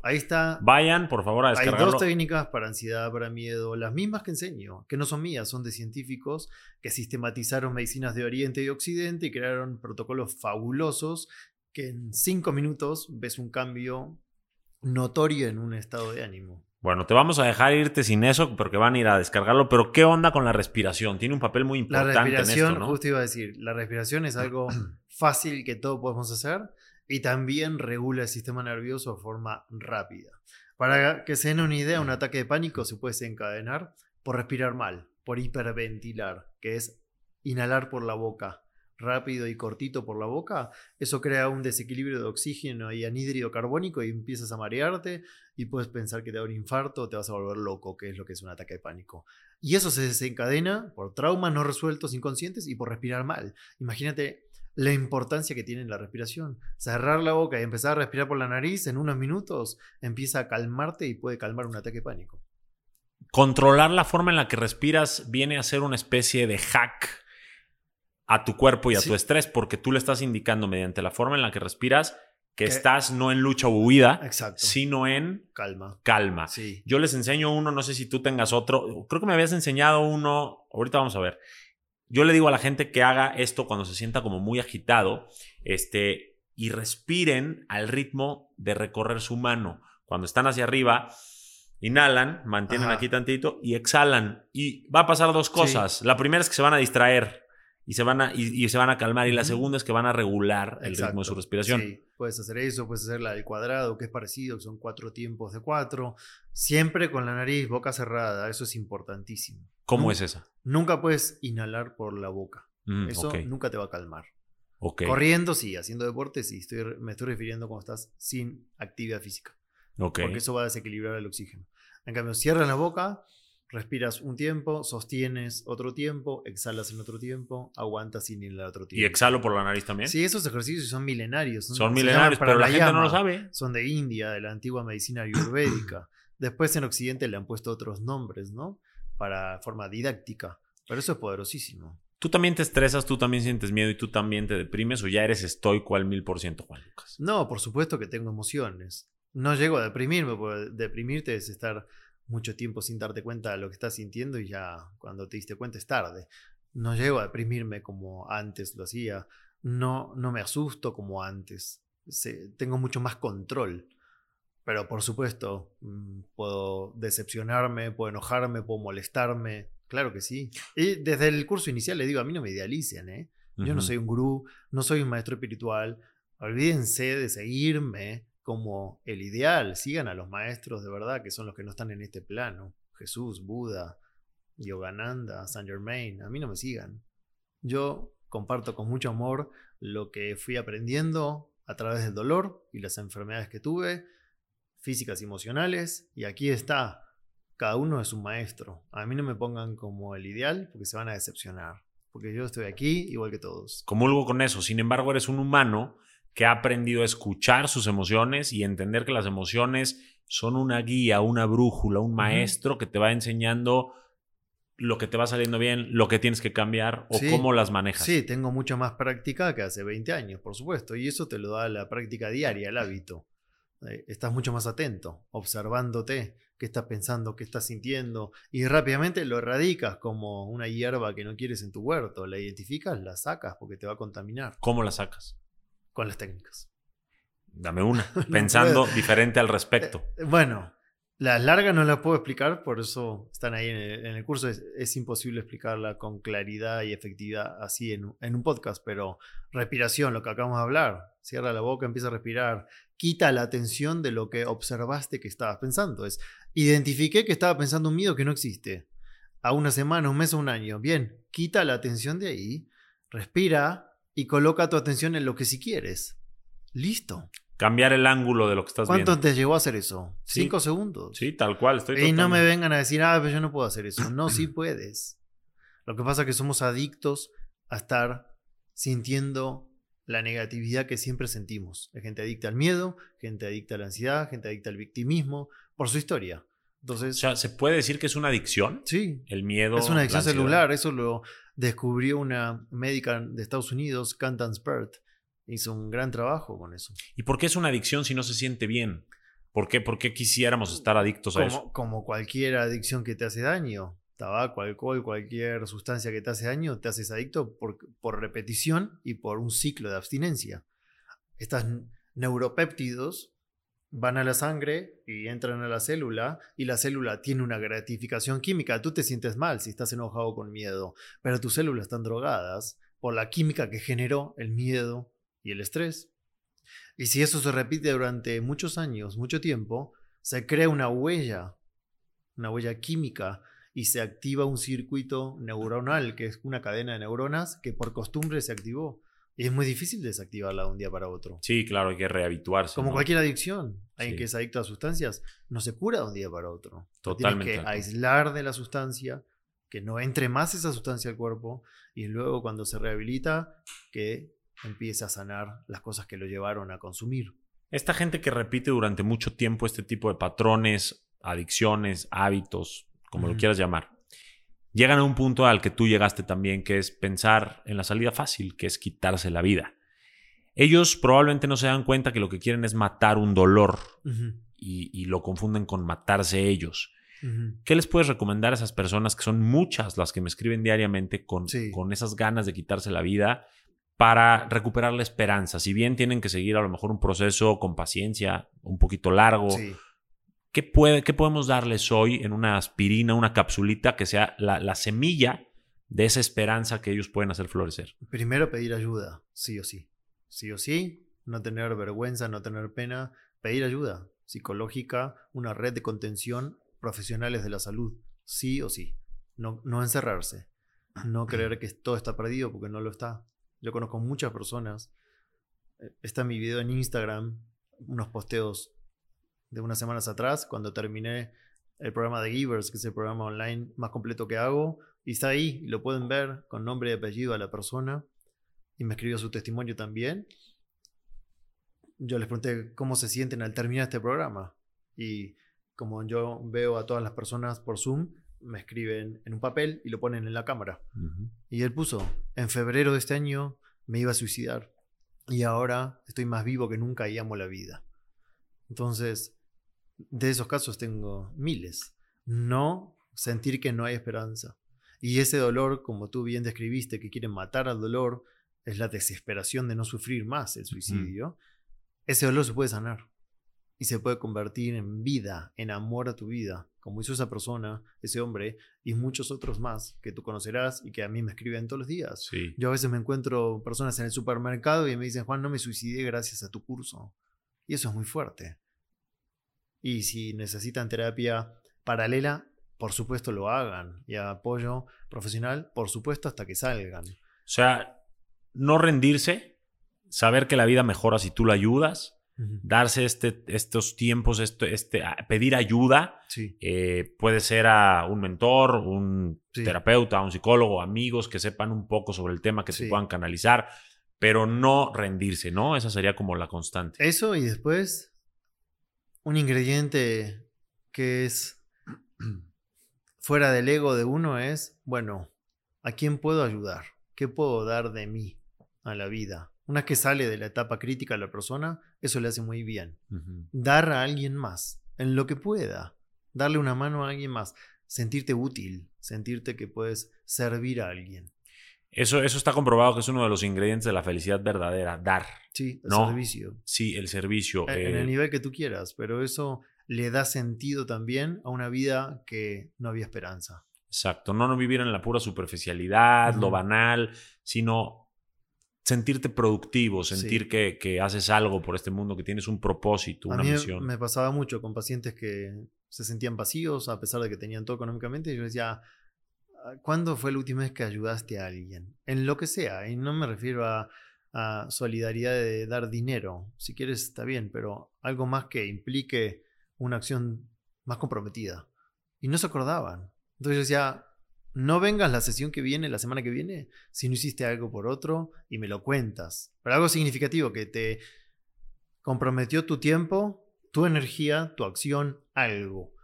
Ahí está. Vayan, por favor, a descargarlo. Hay dos técnicas para ansiedad, para miedo, las mismas que enseño, que no son mías, son de científicos que sistematizaron medicinas de Oriente y Occidente y crearon protocolos fabulosos que en cinco minutos ves un cambio notorio en un estado de ánimo. Bueno, te vamos a dejar irte sin eso porque van a ir a descargarlo, pero ¿qué onda con la respiración? Tiene un papel muy importante la respiración, en esto, ¿no? justo iba a decir, la respiración es algo fácil que todos podemos hacer y también regula el sistema nervioso de forma rápida. Para que se den una idea, un ataque de pánico se puede desencadenar por respirar mal, por hiperventilar, que es inhalar por la boca rápido y cortito por la boca, eso crea un desequilibrio de oxígeno y anhídrido carbónico y empiezas a marearte y puedes pensar que te da un infarto te vas a volver loco, que es lo que es un ataque de pánico. Y eso se desencadena por traumas no resueltos inconscientes y por respirar mal. Imagínate la importancia que tiene la respiración. Cerrar la boca y empezar a respirar por la nariz en unos minutos empieza a calmarte y puede calmar un ataque pánico. Controlar la forma en la que respiras viene a ser una especie de hack a tu cuerpo y a tu estrés, porque tú le estás indicando mediante la forma en la que respiras que, estás no en lucha o huida, sino en calma. Calma. Yo les enseño uno, no sé si tú tengas otro, creo que me habías enseñado uno, ahorita vamos a ver. Yo le digo a la gente que haga esto cuando se sienta como muy agitado, este, y respiren al ritmo de recorrer su mano. Cuando están hacia arriba, inhalan, mantienen aquí tantito y exhalan. Y va a pasar dos cosas. La primera es que se van a distraer y se van a, y, se van a calmar. Y la segunda es que van a regular el ritmo de su respiración. Sí, puedes hacer eso, puedes hacer la del cuadrado, que es parecido, que son cuatro tiempos de cuatro. Siempre con la nariz, boca cerrada, eso es importantísimo. ¿Cómo es esa? Nunca puedes inhalar por la boca. Mm, eso nunca te va a calmar. Corriendo, sí, haciendo deporte, sí. Estoy, me estoy refiriendo cuando estás sin actividad física. Porque eso va a desequilibrar el oxígeno. En cambio, cierras la boca, Respiras un tiempo, sostienes otro tiempo, exhalas en otro tiempo, aguantas sin el otro tiempo. ¿Y exhalo por la nariz también? Sí, esos ejercicios son milenarios. Son, milenarios, pero la, gente no lo sabe. Son de India, de la antigua medicina ayurvédica. Después en Occidente le han puesto otros nombres, ¿no? Para forma didáctica. Pero eso es poderosísimo. ¿Tú también te estresas, tú también sientes miedo y tú también te deprimes o ya eres estoico al mil por ciento, Juan Lucas? No, por supuesto que tengo emociones. No llego a deprimirme, porque deprimirte es estar mucho tiempo sin darte cuenta de lo que estás sintiendo y ya cuando te diste cuenta es tarde. No llego a deprimirme como antes lo hacía, no, no me asusto como antes, tengo mucho más control. Pero por supuesto, mm, puedo decepcionarme, puedo enojarme, puedo molestarme, claro que sí. Y desde el curso inicial le digo, a mí no me idealicen, ¿eh? Yo no soy un gurú, no soy un maestro espiritual. Olvídense de seguirme como el ideal. Sigan a los maestros de verdad, que son los que no están en este plano. Jesús, Buda, Yogananda, Saint Germain. A mí no me sigan. Yo comparto con mucho amor lo que fui aprendiendo a través del dolor y las enfermedades que tuve, físicas y emocionales. Y aquí está. Cada uno es un maestro. A mí no me pongan como el ideal porque se van a decepcionar. Porque yo estoy aquí igual que todos. Comulgo con eso. Sin embargo, eres un humano que ha aprendido a escuchar sus emociones y entender que las emociones son una guía, una brújula, un maestro que te va enseñando lo que te va saliendo bien, lo que tienes que cambiar o cómo las manejas. Sí, tengo mucha más práctica que hace 20 años, por supuesto, y eso te lo da la práctica diaria, el hábito. Eh, estás mucho más atento, observándote, qué estás pensando, qué estás sintiendo, y rápidamente lo erradicas como una hierba que no quieres en tu huerto. La identificas, la sacas porque te va a contaminar. ¿Cómo la sacas? con las técnicas. Dame una, pensando diferente al respecto. Eh, bueno, las largas no las puedo explicar, por eso están ahí en el, curso. Es, imposible explicarla con claridad y efectividad así en, un podcast, pero respiración, lo que acabamos de hablar. Cierra la boca, empieza a respirar. Quita la atención de lo que observaste que estabas pensando. Es, identifiqué que estaba pensando un miedo que no existe. A una semana, un mes o un año. Bien, quita la atención de ahí. Respira, y coloca tu atención en lo que sí quieres. Listo. Cambiar el ángulo de lo que estás viendo. ¿Cuánto te llevó a hacer eso? Cinco segundos. Sí, tal cual. Estoy y no me vengan a decir, ah, pero yo no puedo hacer eso. No, sí puedes. Lo que pasa es que somos adictos a estar sintiendo la negatividad que siempre sentimos. Hay gente adicta al miedo, gente adicta a la ansiedad, gente adicta al victimismo, por su historia. Entonces, o sea, ¿se puede decir que es una adicción? Sí. El miedo. Es una adicción celular. Eso lo descubrió una médica de Estados Unidos, Candace Burt. Hizo un gran trabajo con eso. ¿Y por qué es una adicción si no se siente bien? ¿Por qué, por qué quisiéramos estar adictos a eso? Como cualquier adicción que te hace daño. Tabaco, alcohol, cualquier sustancia que te hace daño, te haces adicto por, por repetición y por un ciclo de abstinencia. Estas neuropéptidos van a la sangre y entran a la célula y la célula tiene una gratificación química. Tú te sientes mal si estás enojado con miedo, pero tus células están drogadas por la química que generó el miedo y el estrés. Y si eso se repite durante muchos años, mucho tiempo, se crea una huella, una huella química, y se activa un circuito neuronal, que es una cadena de neuronas que por costumbre se activó. Y es muy difícil desactivarla de un día para otro. Sí, claro, hay que rehabituarse. Como cualquier adicción. Alguien que es adicto a sustancias no se cura de un día para otro. Totalmente. Tienes que aislar de la sustancia, que no entre más esa sustancia al cuerpo y luego cuando se rehabilita, que empiece a sanar las cosas que lo llevaron a consumir. Esta gente que repite durante mucho tiempo este tipo de patrones, adicciones, hábitos, como lo quieras llamar, llegan a un punto al que tú llegaste también, que es pensar en la salida fácil, que es quitarse la vida. Ellos probablemente no se dan cuenta que lo que quieren es matar un dolor y, lo confunden con matarse ellos. ¿Qué les puedes recomendar a esas personas que son muchas las que me escriben diariamente con, con esas ganas de quitarse la vida para recuperar la esperanza? Si bien tienen que seguir a lo mejor un proceso con paciencia, un poquito largo, ¿Qué, puede, ¿Qué podemos darles hoy en una aspirina, una capsulita que sea la, semilla de esa esperanza que ellos pueden hacer florecer? Primero pedir ayuda, sí o sí. Sí o sí, no tener vergüenza, no tener pena, pedir ayuda psicológica, una red de contención, profesionales de la salud, sí o sí. No, no encerrarse, no creer que todo está perdido porque no lo está. Yo conozco muchas personas. Eh, está mi video en Instagram, unos posteos de unas semanas atrás, cuando terminé el programa de Givers, que es el programa online más completo que hago, y está ahí, lo pueden ver con nombre y apellido a la persona, y me escribió su testimonio también. Yo les pregunté cómo se sienten al terminar este programa, y como yo veo a todas las personas por Zoom, me escriben en un papel y lo ponen en la cámara. Y él puso, en febrero de este año me iba a suicidar, y ahora estoy más vivo que nunca y amo la vida. Entonces, de esos casos tengo miles. No sentir que no hay esperanza. Y ese dolor, como tú bien describiste, que quieren matar al dolor, es la desesperación de no sufrir más el suicidio. Ese dolor se puede sanar y se puede convertir en vida, en amor a tu vida, como hizo esa persona, ese hombre, y muchos otros más que tú conocerás y que a mí me escriben todos los días. Yo a veces me encuentro personas en el supermercado y me dicen, Juan, no me suicidé gracias a tu curso. Y eso es muy fuerte. Y si necesitan terapia paralela, por supuesto lo hagan. Y apoyo profesional, por supuesto, hasta que salgan. O sea, no rendirse, saber que la vida mejora si tú la ayudas, darse este, estos tiempos, este, este, pedir ayuda. Eh, puede ser a un mentor, un terapeuta, un psicólogo, amigos que sepan un poco sobre el tema, que se puedan canalizar, pero no rendirse, ¿no? Esa sería como la constante. Eso y después un ingrediente que es fuera del ego de uno es, bueno, ¿a quién puedo ayudar? ¿Qué puedo dar de mí a la vida? Una vez que sale de la etapa crítica a la persona, eso le hace muy bien. Dar a alguien más, en lo que pueda. Darle una mano a alguien más. Sentirte útil, sentirte que puedes servir a alguien. Eso, eso está comprobado que es uno de los ingredientes de la felicidad verdadera, dar. Sí, el servicio. Sí, el servicio. En, el eh, nivel que tú quieras, pero eso le da sentido también a una vida que no había esperanza. Exacto, no, no vivir en la pura superficialidad, lo banal, sino sentirte productivo, sentir que, que, haces algo por este mundo, que tienes un propósito, una a mí misión. Me pasaba mucho con pacientes que se sentían vacíos a pesar de que tenían todo económicamente y yo decía, Ah, ¿Cuándo fue la última vez que ayudaste a alguien? En lo que sea, y no me refiero a, solidaridad de dar dinero. Si quieres, está bien, pero algo más que implique una acción más comprometida. Y no se acordaban. Entonces yo decía, no vengas la sesión que viene, la semana que viene, si no hiciste algo por otro y me lo cuentas. Pero algo significativo que te comprometió tu tiempo, tu energía, tu acción, algo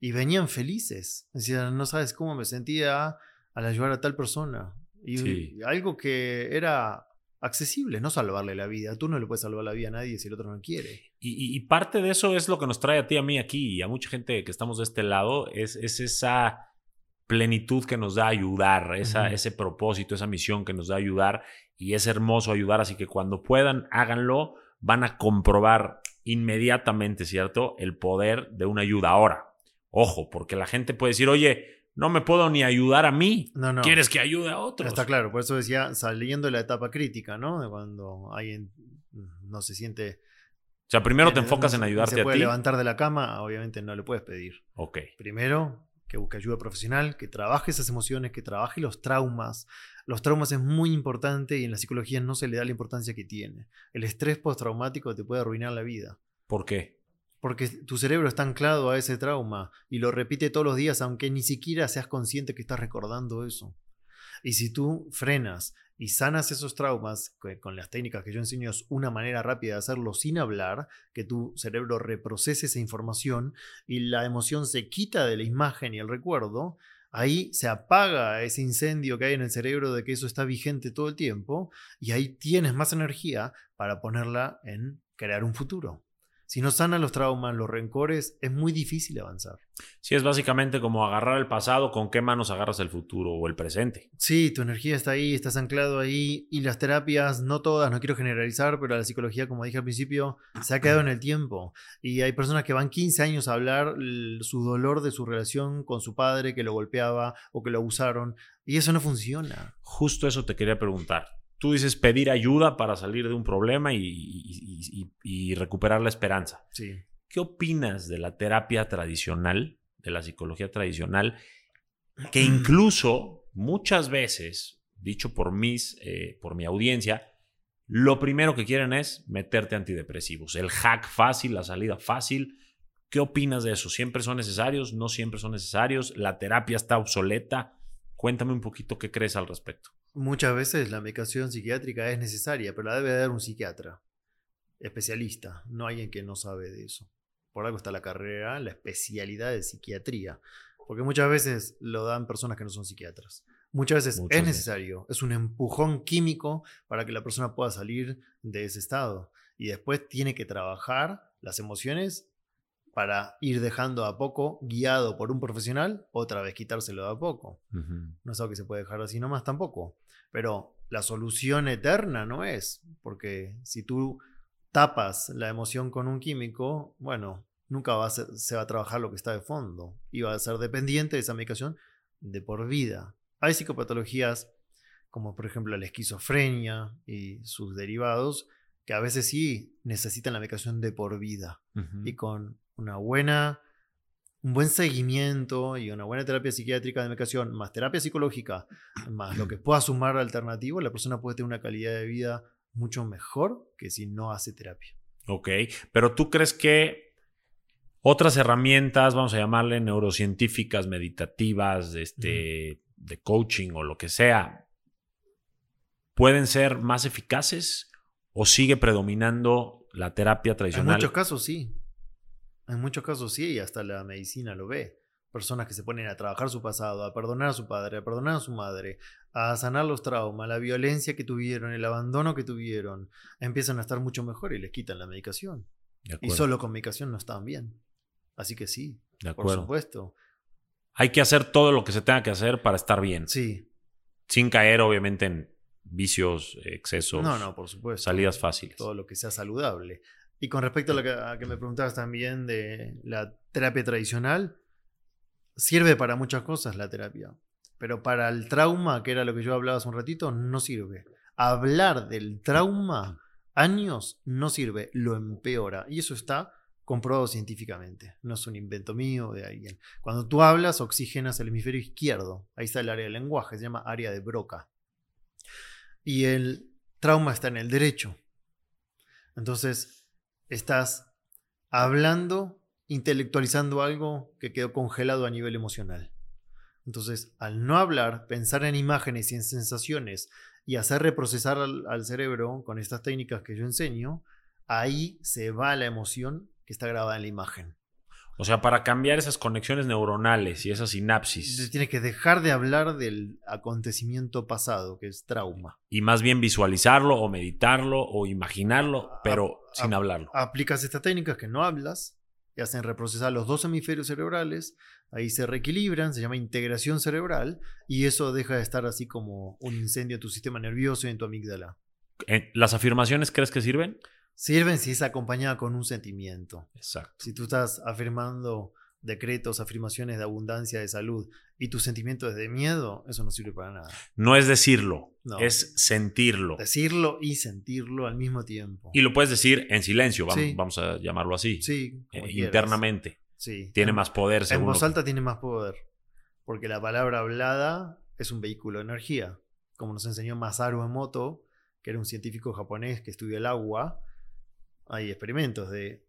y venían felices. Decían, no sabes cómo me sentía al ayudar a tal persona. Y algo que era accesible, no salvarle la vida. Tú no le puedes salvar la vida a nadie si el otro no quiere. Y, parte de eso es lo que nos trae a ti, a mí aquí y a mucha gente que estamos de este lado, es, es esa plenitud que nos da ayudar, esa, ese propósito, esa misión que nos da ayudar y es hermoso ayudar, así que cuando puedan, háganlo, van a comprobar inmediatamente, ¿cierto? El poder de una ayuda. Ahora, Ojo, porque la gente puede decir, oye, no me puedo ni ayudar a mí. No, no. ¿Quieres que ayude a otros? Está claro, por eso decía, saliendo de la etapa crítica, ¿no? De cuando alguien no se siente... O sea, primero te enfocas en ayudarte se puede a ti. levantar de la cama, obviamente no le puedes pedir. Ok. Primero, que busque ayuda profesional, que trabaje esas emociones, que trabaje los traumas. Los traumas es muy importante y en la psicología no se le da la importancia que tiene. El estrés postraumático te puede arruinar la vida. ¿Por qué? Porque tu cerebro está anclado a ese trauma y lo repite todos los días, aunque ni siquiera seas consciente que estás recordando eso. Y si tú frenas y sanas esos traumas, con las técnicas que yo enseño es una manera rápida de hacerlo sin hablar, que tu cerebro reprocese esa información y la emoción se quita de la imagen y el recuerdo, ahí se apaga ese incendio que hay en el cerebro de que eso está vigente todo el tiempo y ahí tienes más energía para ponerla en crear un futuro. Si no sanan los traumas, los rencores, es muy difícil avanzar. Sí, es básicamente como agarrar el pasado, con qué manos agarras el futuro o el presente. Sí, tu energía está ahí, estás anclado ahí y las terapias, no todas, no quiero generalizar, pero la psicología, como dije al principio, se ha quedado en el tiempo. Y hay personas que van 15 años a hablar su dolor de su relación con su padre que lo golpeaba o que lo abusaron y eso no funciona. Justo eso te quería preguntar tú dices pedir ayuda para salir de un problema y, recuperar la esperanza. Sí. ¿Qué opinas de la terapia tradicional, de la psicología tradicional, que incluso muchas veces, dicho por, mis, eh, por mi audiencia, lo primero que quieren es meterte antidepresivos, el hack fácil, la salida fácil. ¿Qué opinas de eso? ¿Siempre son necesarios? ¿No siempre son necesarios? ¿La terapia está obsoleta? Cuéntame un poquito qué crees al respecto. Muchas veces la medicación psiquiátrica es necesaria, pero la debe dar un psiquiatra, especialista, no alguien que no sabe de eso. Por algo está la carrera, la especialidad de psiquiatría, porque muchas veces lo dan personas que no son psiquiatras. Muchas veces es necesario, es un empujón químico para que la persona pueda salir de ese estado. Y después tiene que trabajar las emociones para ir dejando a poco, guiado por un profesional, otra vez quitárselo de a poco. No es algo que se puede dejar así nomás tampoco. Pero la solución eterna no es, porque si tú tapas la emoción con un químico, bueno, nunca va a se va a trabajar lo que está de fondo y va a ser dependiente de esa medicación de por vida. Hay psicopatologías como por ejemplo la esquizofrenia y sus derivados, que a veces sí necesitan la medicación de por vida y con una buena, un buen seguimiento y una buena terapia psiquiátrica de medicación, más terapia psicológica, más lo que pueda sumar alternativo, la persona puede tener una calidad de vida mucho mejor que si no hace terapia. Ok, pero tú crees que otras herramientas, vamos a llamarle neurocientíficas, meditativas, este, de coaching o lo que sea, pueden ser más eficaces o sigue predominando la terapia tradicional? En muchos casos sí. En muchos casos sí, y hasta la medicina lo ve. Personas que se ponen a trabajar su pasado, a perdonar a su padre, a perdonar a su madre, a sanar los traumas, la violencia que tuvieron, el abandono que tuvieron, empiezan a estar mucho mejor y les quitan la medicación. Y solo con medicación no están bien. Así que sí, por supuesto. Hay que hacer todo lo que se tenga que hacer para estar bien. Sí. Sin caer, obviamente, en vicios, excesos. No, no, por supuesto. Salidas fáciles. Todo lo que sea saludable. Y con respecto a lo que, me preguntabas también de la terapia tradicional, sirve para muchas cosas la terapia, pero para el trauma, que era lo que yo hablaba hace un ratito, no sirve. Hablar del trauma años no sirve, lo empeora. Y eso está comprobado científicamente, no es un invento mío o de alguien. Cuando tú hablas, oxigenas el hemisferio izquierdo, ahí está el área del lenguaje, se llama área de Broca. Y el trauma está en el derecho. Entonces, estás hablando, intelectualizando algo que quedó congelado a nivel emocional. Entonces, al no hablar, pensar en imágenes y en sensaciones y hacer reprocesar al, cerebro con estas técnicas que yo enseño, ahí se va la emoción que está grabada en la imagen. O sea, para cambiar esas conexiones neuronales y esas sinapsis. Tienes que dejar de hablar del acontecimiento pasado, que es trauma. Y más bien visualizarlo o meditarlo o imaginarlo, pero sin hablarlo. Aplicas estas técnicas que no hablas y hacen reprocesar los dos hemisferios cerebrales, ahí se reequilibran, se llama integración cerebral, y eso deja de estar así como un incendio en tu sistema nervioso y en tu amígdala. ¿Las afirmaciones crees que sirven? Sirven si es acompañada con un sentimiento. Exacto. Si tú estás afirmando decretos, afirmaciones de abundancia, de salud, y tu sentimiento es de miedo, eso no sirve para nada. No es decirlo, es sentirlo. Decirlo y sentirlo al mismo tiempo. Y lo puedes decir en silencio, vamos, a llamarlo así. Sí. Eh, internamente. Sí. Tiene más poder. En voz alta tiene más poder. Porque la palabra hablada es un vehículo de energía. Como nos enseñó Masaru Emoto, que era un científico japonés que estudia el agua, hay experimentos de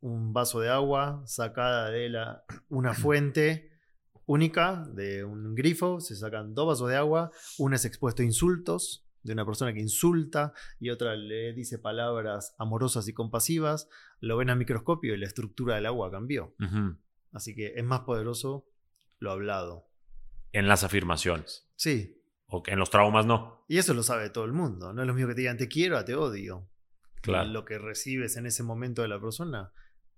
un vaso de agua sacada de la, una fuente única de un grifo, se sacan dos vasos de agua, una es expuesto a insultos de una persona que insulta y otra le dice palabras amorosas y compasivas, lo ven al microscopio y la estructura del agua cambió. Así que es más poderoso lo hablado. En las afirmaciones. Sí. O en los traumas no. Y eso lo sabe todo el mundo. No es lo mismo que te digan te quiero a te odio. Claro. Lo que recibes en ese momento de la persona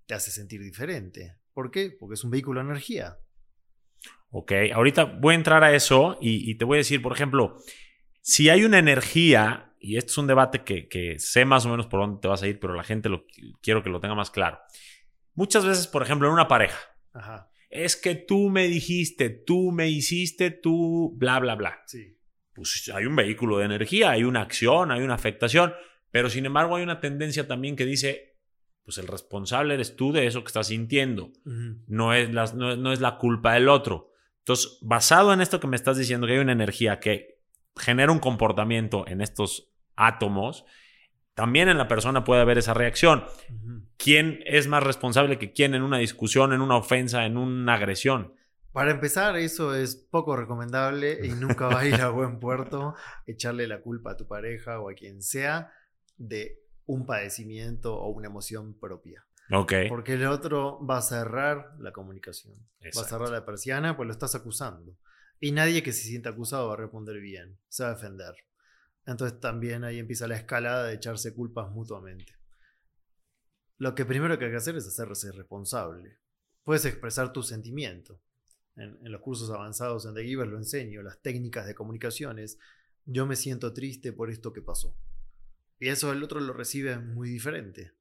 te hace sentir diferente. ¿Por qué? Porque es un vehículo de energía. Ok, ahorita voy a entrar a eso y, te voy a decir, por ejemplo, si hay una energía, y este es un debate que, sé más o menos por dónde te vas a ir, pero la gente lo, quiero que lo tenga más claro. Muchas veces, por ejemplo, en una pareja, es que tú me dijiste, tú me hiciste, tú, bla, bla, bla. Sí. Pues hay un vehículo de energía, hay una acción, hay una afectación, pero sin embargo hay una tendencia también que dice, pues el responsable eres tú de eso que estás sintiendo. no, es la, no, es la culpa del otro. Entonces, basado en esto que me estás diciendo, que hay una energía que genera un comportamiento en estos átomos, también en la persona puede haber esa reacción. ¿Quién es más responsable que quién en una discusión, en una ofensa, en una agresión? Para empezar, eso es poco recomendable y nunca va a ir a buen puerto echarle la culpa a tu pareja o a quien sea de un padecimiento o una emoción propia. Ok. Porque el otro va a cerrar la comunicación. Va a cerrar la persiana, pues lo estás acusando. Y nadie que se sienta acusado va a responder bien, se va a defender. Entonces también ahí empieza la escalada de echarse culpas mutuamente. Lo que primero que hay que hacer es hacerse responsable. Puedes expresar tu sentimiento. En, en los cursos avanzados en The Giver lo enseño, las técnicas de comunicaciones. Yo me siento triste por esto que pasó. Y eso el otro lo recibe muy diferente.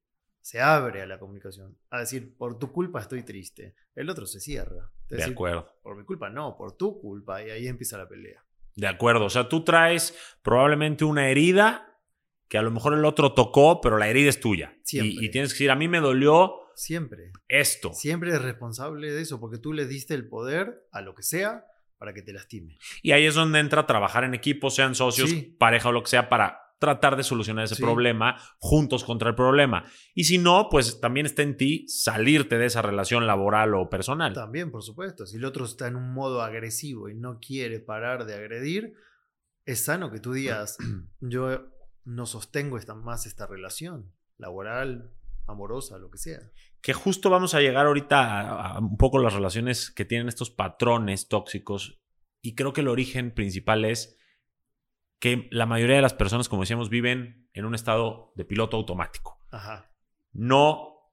Se abre a la comunicación. A decir, por tu culpa estoy triste. El otro se cierra. de acuerdo. Por mi culpa no, por tu culpa. Y ahí empieza la pelea. De acuerdo. O sea, tú traes probablemente una herida que a lo mejor el otro tocó, pero la herida es tuya. Y, y, tienes que decir, a mí me dolió. Siempre. Esto. Siempre es responsable de eso, porque tú le diste el poder a lo que sea para que te lastime. Y ahí es donde entra trabajar en equipo, sean socios, pareja o lo que sea, para tratar de solucionar ese problema juntos contra el problema. Y si no, pues también está en ti salirte de esa relación laboral o personal. También, por supuesto. Si el otro está en un modo agresivo y no quiere parar de agredir, es sano que tú digas, yo no sostengo esta, más esta relación laboral, amorosa, lo que sea. Que justo vamos a llegar ahorita a un poco las relaciones que tienen estos patrones tóxicos y creo que el origen principal es que la mayoría de las personas, como decíamos, viven en un estado de piloto automático. No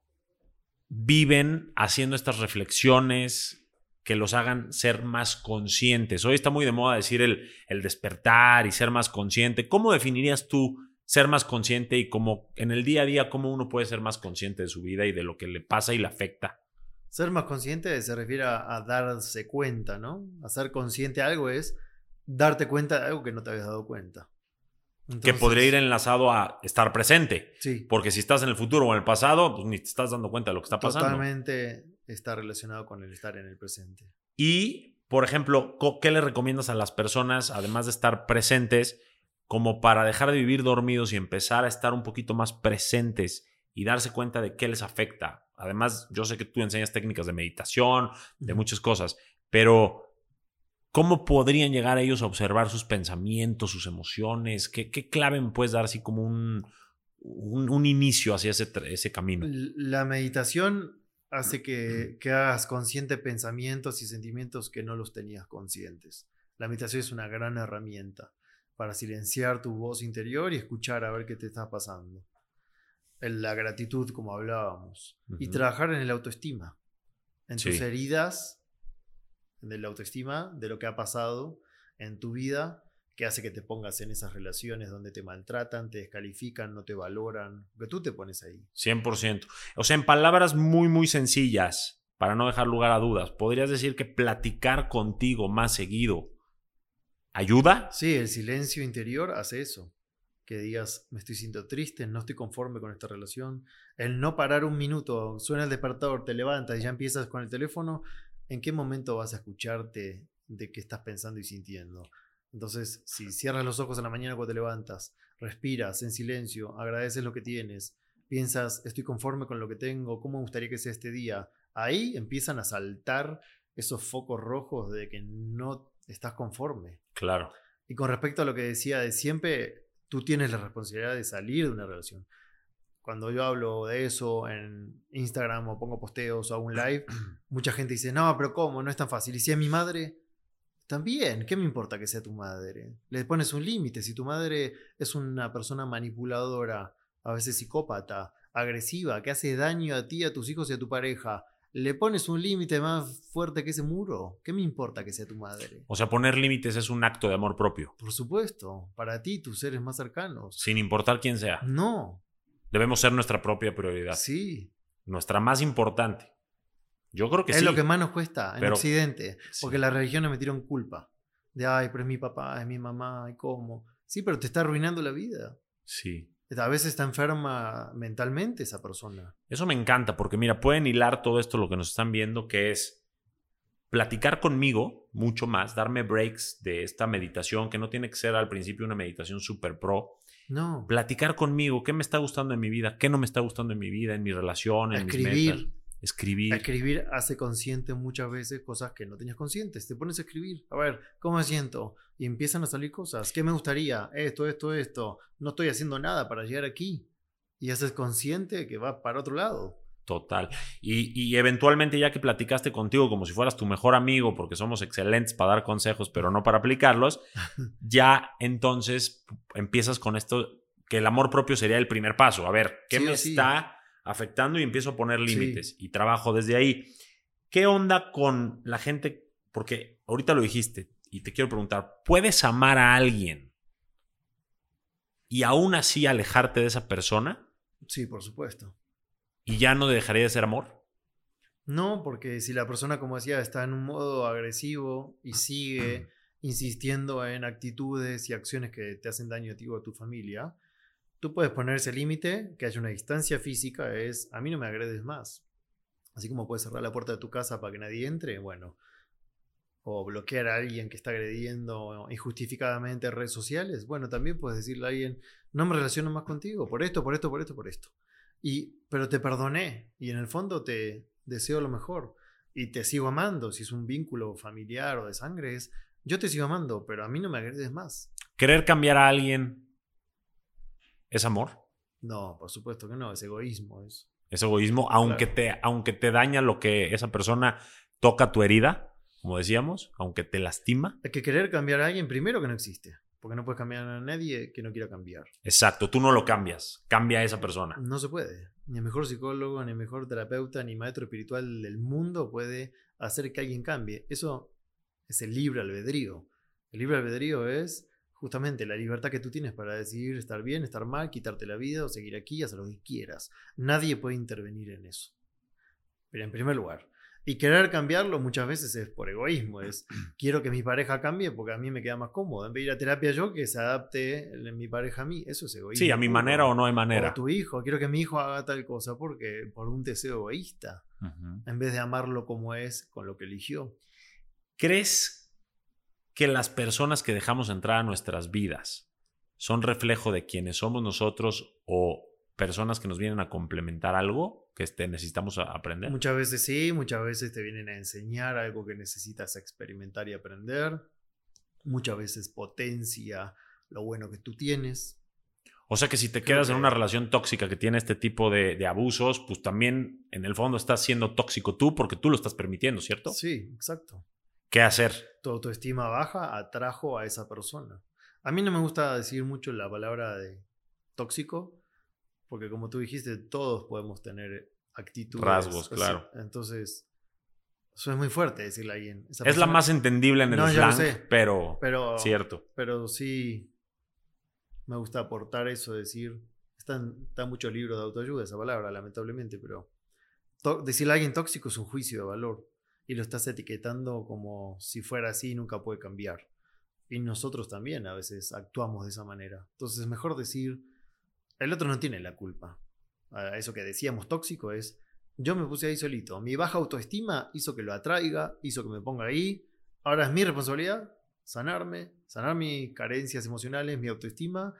viven haciendo estas reflexiones que los hagan ser más conscientes. Hoy está muy de moda decir el, el despertar y ser más consciente. ¿Cómo definirías tú ser más consciente y cómo en el día a día, cómo uno puede ser más consciente de su vida y de lo que le pasa y le afecta? Ser más consciente se refiere a, a darse cuenta, ¿no? A ser consciente de algo es darte cuenta de algo que no te habías dado cuenta. que podría ir enlazado a estar presente. Sí. Porque si estás en el futuro o en el pasado, pues ni te estás dando cuenta de lo que está pasando. Totalmente está relacionado con el estar en el presente. Y, por ejemplo, ¿qué le recomiendas a las personas, además de estar presentes, como para dejar de vivir dormidos y empezar a estar un poquito más presentes y darse cuenta de qué les afecta? Además, yo sé que tú enseñas técnicas de meditación, de muchas cosas, pero ¿Cómo podrían llegar ellos a observar sus pensamientos, sus emociones? ¿Qué, clave me puedes dar así como un, un, inicio hacia ese, ese, camino? La meditación hace que, que, hagas consciente pensamientos y sentimientos que no los tenías conscientes. La meditación es una gran herramienta para silenciar tu voz interior y escuchar a ver qué te está pasando. La gratitud, como hablábamos. Y trabajar en el autoestima, en tus heridas de la autoestima, de lo que ha pasado en tu vida, que hace que te pongas en esas relaciones donde te maltratan, te descalifican, no te valoran, que tú te pones ahí. 100%. O sea, en palabras muy, muy sencillas, para no dejar lugar a dudas, ¿podrías decir que platicar contigo más seguido ayuda? Sí, el silencio interior hace eso. Que digas, me estoy sintiendo triste, no estoy conforme con esta relación. El no parar un minuto, suena el despertador, te levantas y ya empiezas con el teléfono, ¿en qué momento vas a escucharte de qué estás pensando y sintiendo? Entonces, si cierras los ojos a la mañana cuando te levantas, respiras en silencio, agradeces lo que tienes, piensas, estoy conforme con lo que tengo, ¿cómo me gustaría que sea este día? ahí empiezan a saltar esos focos rojos de que no estás conforme. Claro. Y con respecto a lo que decía de siempre, tú tienes la responsabilidad de salir de una relación. Cuando yo hablo de eso en Instagram o pongo posteos o hago un live, mucha gente dice, no, pero ¿cómo? No es tan fácil. Y si es mi madre, también, ¿qué me importa que sea tu madre? Le pones un límite. Si tu madre es una persona manipuladora, a veces psicópata, agresiva, que hace daño a ti, a tus hijos y a tu pareja, le pones un límite más fuerte que ese muro. ¿Qué me importa que sea tu madre? O sea, poner límites es un acto de amor propio. Por supuesto, para ti, tus seres más cercanos. Sin importar quién sea. No. Debemos ser nuestra propia prioridad. Sí. Nuestra más importante. Yo creo que sí. Es lo que más nos cuesta en Occidente. Porque las religiones metieron culpa. De, ay, pero es mi papá, es mi mamá, y cómo. Sí, pero te está arruinando la vida. Sí. A veces está enferma mentalmente esa persona. Eso me encanta porque mira, pueden hilar todo esto lo que nos están viendo, que es platicar conmigo mucho más, darme breaks de esta meditación, que no tiene que ser al principio una meditación super pro. No. Platicar conmigo, qué me está gustando en mi vida, qué no me está gustando en mi vida, en mi relación, en Escribir. mis metas. Escribir. Escribir hace consciente muchas veces cosas que no tenías conscientes. Te pones a escribir. A ver, ¿cómo me siento? Y empiezan a salir cosas. ¿Qué me gustaría? Esto, esto, esto. No estoy haciendo nada para llegar aquí. Y haces consciente que va para otro lado. Total. Y, y, eventualmente, ya que platicaste contigo como si fueras tu mejor amigo, porque somos excelentes para dar consejos, pero no para aplicarlos, ya entonces empiezas con esto, que el amor propio sería el primer paso. A ver, ¿qué me está afectando y empiezo a poner límites y trabajo desde ahí. ¿Qué onda con la gente? Porque ahorita lo dijiste y te quiero preguntar, ¿puedes amar a alguien y aún así alejarte de esa persona? Sí, por supuesto. ¿Y ya no dejaría de ser amor? No, porque si la persona, como decía, está en un modo agresivo y sigue insistiendo en actitudes y acciones que te hacen daño a ti o a tu familia, Tú puedes poner ese límite, que haya una distancia física, es a mí no me agredes más. Así como puedes cerrar la puerta de tu casa para que nadie entre, bueno, o bloquear a alguien que está agrediendo injustificadamente en redes sociales, bueno, también puedes decirle a alguien, no me relaciono más contigo, por esto, por esto, por esto, por esto. Y, pero te perdoné y en el fondo te deseo lo mejor y te sigo amando. Si es un vínculo familiar o de sangre, es yo te sigo amando, pero a mí no me agredes más. Querer cambiar a alguien ¿Es amor? No, por supuesto que no, es egoísmo. Es, es egoísmo, aunque, te, aunque te daña lo que esa persona toca tu herida, como decíamos, aunque te lastima. Es que querer cambiar a alguien primero que no existe, porque no puedes cambiar a nadie que no quiera cambiar. Exacto, tú no lo cambias, cambia a esa persona. No se puede. Ni el mejor psicólogo, ni el mejor terapeuta, ni maestro espiritual del mundo puede hacer que alguien cambie. Eso es el libre albedrío. El libre albedrío es justamente la libertad que tú tienes para decidir estar bien, estar mal, quitarte la vida o seguir aquí, hacer lo que quieras. Nadie puede intervenir en eso. Pero en primer lugar. Y querer cambiarlo muchas veces es por egoísmo, es quiero que mi pareja cambie porque a mí me queda más cómodo. En vez de ir a terapia yo, que se adapte mi pareja a mí. Eso es egoísmo. Sí, a mi manera o no hay manera. O tu hijo, quiero que mi hijo haga tal cosa porque por un deseo egoísta, en vez de amarlo como es con lo que eligió. ¿Crees que las personas que dejamos entrar a nuestras vidas son reflejo de quienes somos nosotros o personas que nos vienen a complementar algo que este, necesitamos aprender? Muchas veces sí, muchas veces te vienen a enseñar algo que necesitas experimentar y aprender. Muchas veces potencia lo bueno que tú tienes. O sea que si te quedas en una relación tóxica que tiene este tipo de, de, abusos, pues también en el fondo estás siendo tóxico tú porque tú lo estás permitiendo, ¿cierto? Sí, exacto. ¿Qué hacer? Tu autoestima baja atrajo a esa persona. A mí no me gusta decir mucho la palabra de tóxico, porque como tú dijiste, todos podemos tener actitudes. Rasgos, claro. Entonces, eso es muy fuerte decirle a alguien. es la más entendible en el no, slang, pero, pero cierto. Pero sí me gusta aportar eso, decir, está, está mucho libro de autoayuda esa palabra, lamentablemente, pero decirle a alguien tóxico es un juicio de valor y lo estás etiquetando como si fuera así y nunca puede cambiar. Y nosotros también a veces actuamos de esa manera. Entonces es mejor decir, el otro no tiene la culpa. Eso que decíamos tóxico es, yo me puse ahí solito. Mi baja autoestima hizo que lo atraiga, hizo que me ponga ahí. Ahora es mi responsabilidad sanarme, sanar mis carencias emocionales, mi autoestima,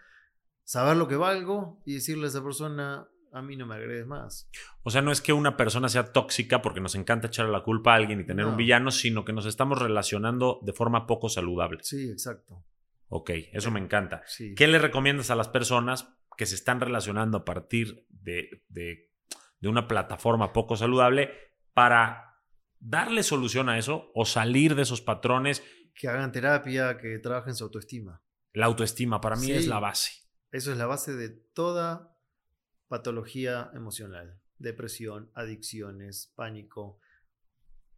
saber lo que valgo y decirle a esa persona, a mí no me agredes más. O sea, no es que una persona sea tóxica porque nos encanta echarle la culpa a alguien y tener un villano, sino que nos estamos relacionando de forma poco saludable. Sí, exacto. Ok, eso me encanta. ¿Qué le recomiendas a las personas que se están relacionando a partir de, de, una plataforma poco saludable para darle solución a eso o salir de esos patrones? Que hagan terapia, que trabajen su autoestima. La autoestima para mí es la base. Eso es la base de toda patología emocional, depresión, adicciones, pánico,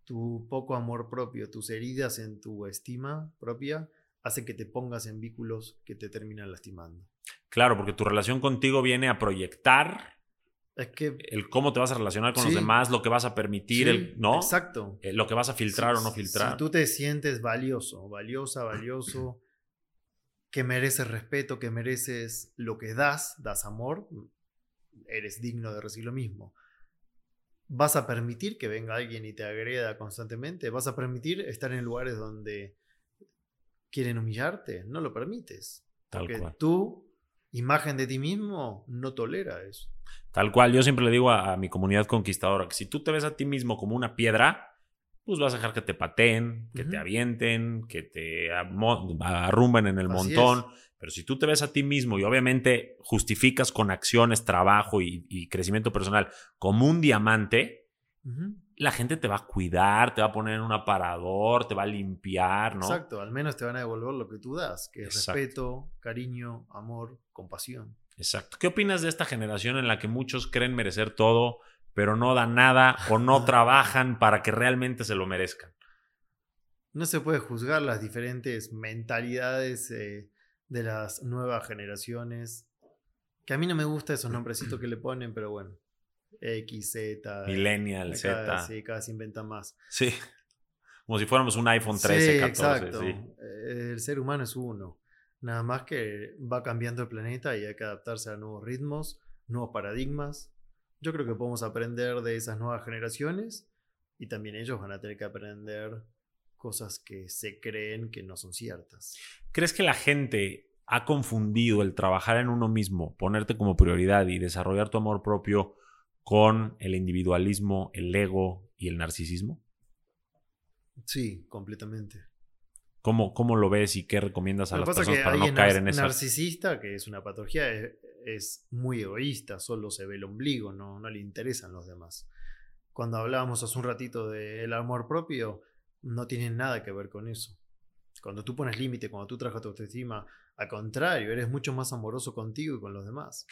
tu poco amor propio, tus heridas en tu estima propia hacen que te pongas en vínculos que te terminan lastimando. Claro, porque tu relación contigo viene a proyectar es que, el cómo te vas a relacionar con los demás, lo que vas a permitir, el, ¿no? Exacto. Eh, lo que vas a filtrar o no filtrar. Si tú te sientes valioso, valiosa, valioso, que mereces respeto, que mereces lo que das, das amor, eres digno de recibir lo mismo. ¿Vas a permitir que venga alguien y te agreda constantemente? ¿Vas a permitir estar en lugares donde quieren humillarte? No lo permites. Tal porque cual. tu imagen de ti mismo no tolera eso. Tal cual, yo siempre le digo a, mi comunidad conquistadora que si tú te ves a ti mismo como una piedra, pues vas a dejar que te pateen, que te avienten, que te arrumben en el montón. Pero si tú te ves a ti mismo y obviamente justificas con acciones, trabajo y, crecimiento personal como un diamante, la gente te va a cuidar, te va a poner en un aparador, te va a limpiar, ¿no? Exacto, al menos te van a devolver lo que tú das, que es respeto, cariño, amor, compasión. Exacto. ¿Qué opinas de esta generación en la que muchos creen merecer todo, pero no dan nada o no trabajan para que realmente se lo merezcan? No se puede juzgar las diferentes mentalidades eh, de las nuevas generaciones. Que a mí no me gusta esos nombrecitos que le ponen, pero bueno. X, Z. Millennial, Z. Sí, cada vez se inventa más. Sí. Como si fuéramos un iPhone 13, 14. Exacto. El ser humano es uno. Nada más que va cambiando el planeta y hay que adaptarse a nuevos ritmos, nuevos paradigmas. Yo creo que podemos aprender de esas nuevas generaciones y también ellos van a tener que aprender cosas que se creen que no son ciertas. ¿Crees que la gente ha confundido el trabajar en uno mismo, ponerte como prioridad y desarrollar tu amor propio con el individualismo, el ego y el narcisismo? Sí, completamente. ¿Cómo, cómo lo ves y qué recomiendas a las personas para no caer en eso? narcisista, que es una patología, es, muy egoísta, solo se ve el ombligo, no, no le interesan los demás. Cuando hablábamos hace un ratito del amor propio, no tienen nada que ver con eso. Cuando tú pones límite, cuando tú trabajas tu autoestima, al contrario, eres mucho más amoroso contigo y con los demás.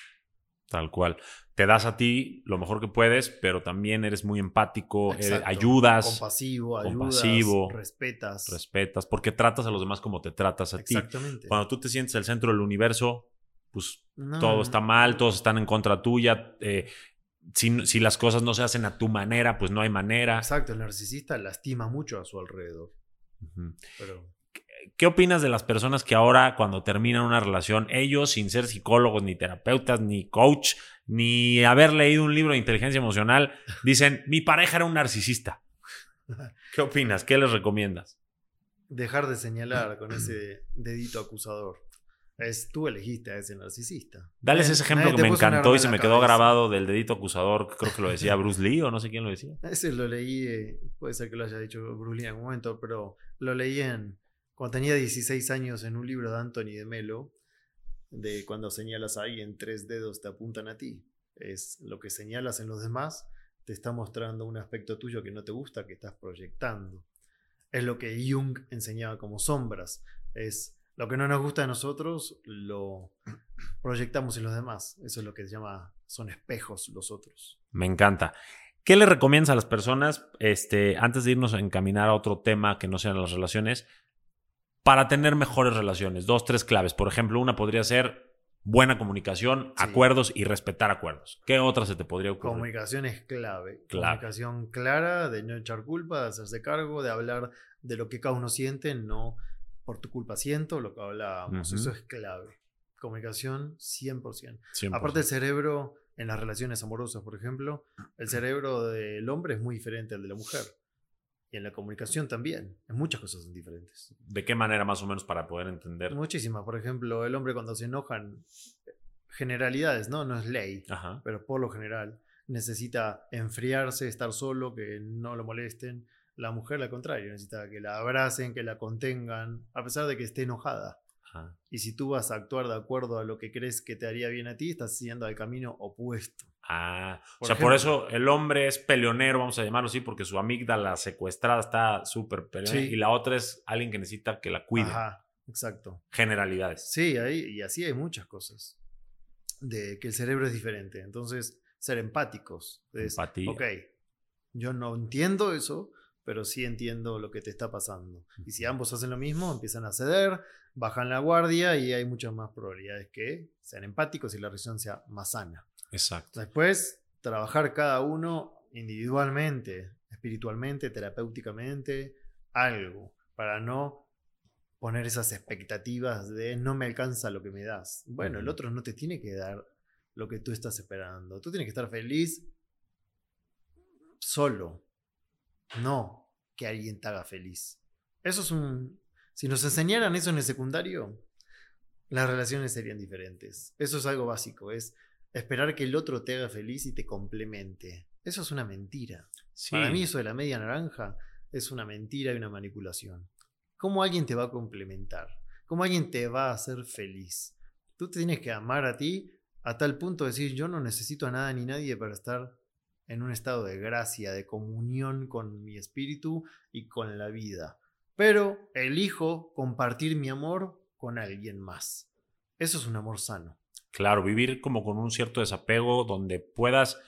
Tal cual. Te das a ti lo mejor que puedes, pero también eres muy empático, eh, ayudas. Compasivo, compasivo, respetas. Respetas, porque tratas a los demás como te tratas a ti. Exactamente. Cuando tú te sientes el centro del universo, pues todo está mal, todos están en contra tuya. Eh, si, las cosas no se hacen a tu manera, pues no hay manera. Exacto, el narcisista lastima mucho a su alrededor. ¿Qué opinas de las personas que ahora cuando terminan una relación, ellos sin ser psicólogos, ni terapeutas, ni coach, ni haber leído un libro de inteligencia emocional, dicen, mi pareja era un narcisista? ¿Qué opinas? ¿Qué les recomiendas? Dejar de señalar con ese dedito acusador. Es, tú elegiste a ese narcisista. Dales ese ejemplo que me encantó y se me quedó grabado del dedito acusador, creo que lo decía Bruce Lee o no sé quién lo decía. Ese lo leí, eh, puede ser que lo haya dicho Bruce Lee en algún momento, pero lo leí en cuando tenía 16 años en un libro de Anthony de Melo, de cuando señalas a alguien, tres dedos te apuntan a ti. Es lo que señalas en los demás, te está mostrando un aspecto tuyo que no te gusta, que estás proyectando. Es lo que Jung enseñaba como sombras. Es lo que no nos gusta de nosotros lo proyectamos en los demás. Eso es lo que se llama, son espejos los otros. Me encanta. ¿Qué le recomiendas a las personas, este, antes de irnos a encaminar a otro tema que no sean las relaciones, para tener mejores relaciones? Dos, tres claves. Por ejemplo, una podría ser buena comunicación, acuerdos y respetar acuerdos. ¿Qué otra se te podría ocurrir? Comunicación es clave. Comunicación clara, de no echar culpa, de hacerse cargo, de hablar de lo que cada uno siente, no por tu culpa siento, lo que hablábamos. Eso es clave. Comunicación 100%. Aparte el cerebro, en las relaciones amorosas, por ejemplo, el cerebro del hombre es muy diferente al de la mujer. Y en la comunicación también. En muchas cosas son diferentes. ¿De qué manera más o menos para poder entender? Muchísimas. Por ejemplo, el hombre cuando se enojan, generalidades, ¿no? No es ley, pero por lo general necesita enfriarse, estar solo, que no lo molesten. La mujer, al contrario, necesita que la abracen, que la contengan, a pesar de que esté enojada. Y si tú vas a actuar de acuerdo a lo que crees que te haría bien a ti, estás siguiendo al camino opuesto. Ah, o sea, por eso el hombre es peleonero, vamos a llamarlo así, porque su amígdala secuestrada está súper peleonera. Y la otra es alguien que necesita que la cuide. Ajá, exacto. Generalidades. Sí, ahí, y así hay muchas cosas. De que el cerebro es diferente. Entonces, ser empáticos. Empatía. Ok, yo no entiendo eso, pero sí entiendo lo que te está pasando. Y si ambos hacen lo mismo, empiezan a ceder, bajan la guardia y hay muchas más probabilidades que sean empáticos y la relación sea más sana. Exacto. Después, trabajar cada uno individualmente, espiritualmente, terapéuticamente, algo, para no poner esas expectativas de no me alcanza lo que me das. Bueno, el otro no te tiene que dar lo que tú estás esperando. Tú tienes que estar feliz solo, no que alguien te haga feliz. Eso es un... Si nos enseñaran eso en el secundario, las relaciones serían diferentes. Eso es algo básico, es esperar que el otro te haga feliz y te complemente. Eso es una mentira. Para mí eso de la media naranja es una mentira y una manipulación. ¿Cómo alguien te va a complementar? ¿Cómo alguien te va a hacer feliz? Tú te tienes que amar a ti a tal punto de decir yo no necesito a nada ni nadie para estar en un estado de gracia, de comunión con mi espíritu y con la vida. Pero elijo compartir mi amor con alguien más. Eso es un amor sano. Claro, vivir como con un cierto desapego donde puedas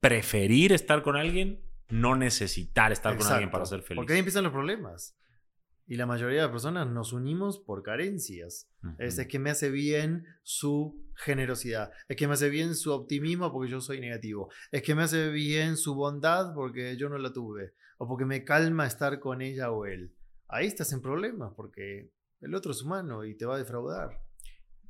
preferir estar con alguien, no necesitar estar con alguien para ser feliz. Porque ahí empiezan los problemas. Y la mayoría de las personas nos unimos por carencias. es, que me hace bien su generosidad. Es que me hace bien su optimismo porque yo soy negativo. Es que me hace bien su bondad porque yo no la tuve. O porque me calma estar con ella o él. Ahí estás en problemas porque el otro es humano y te va a defraudar.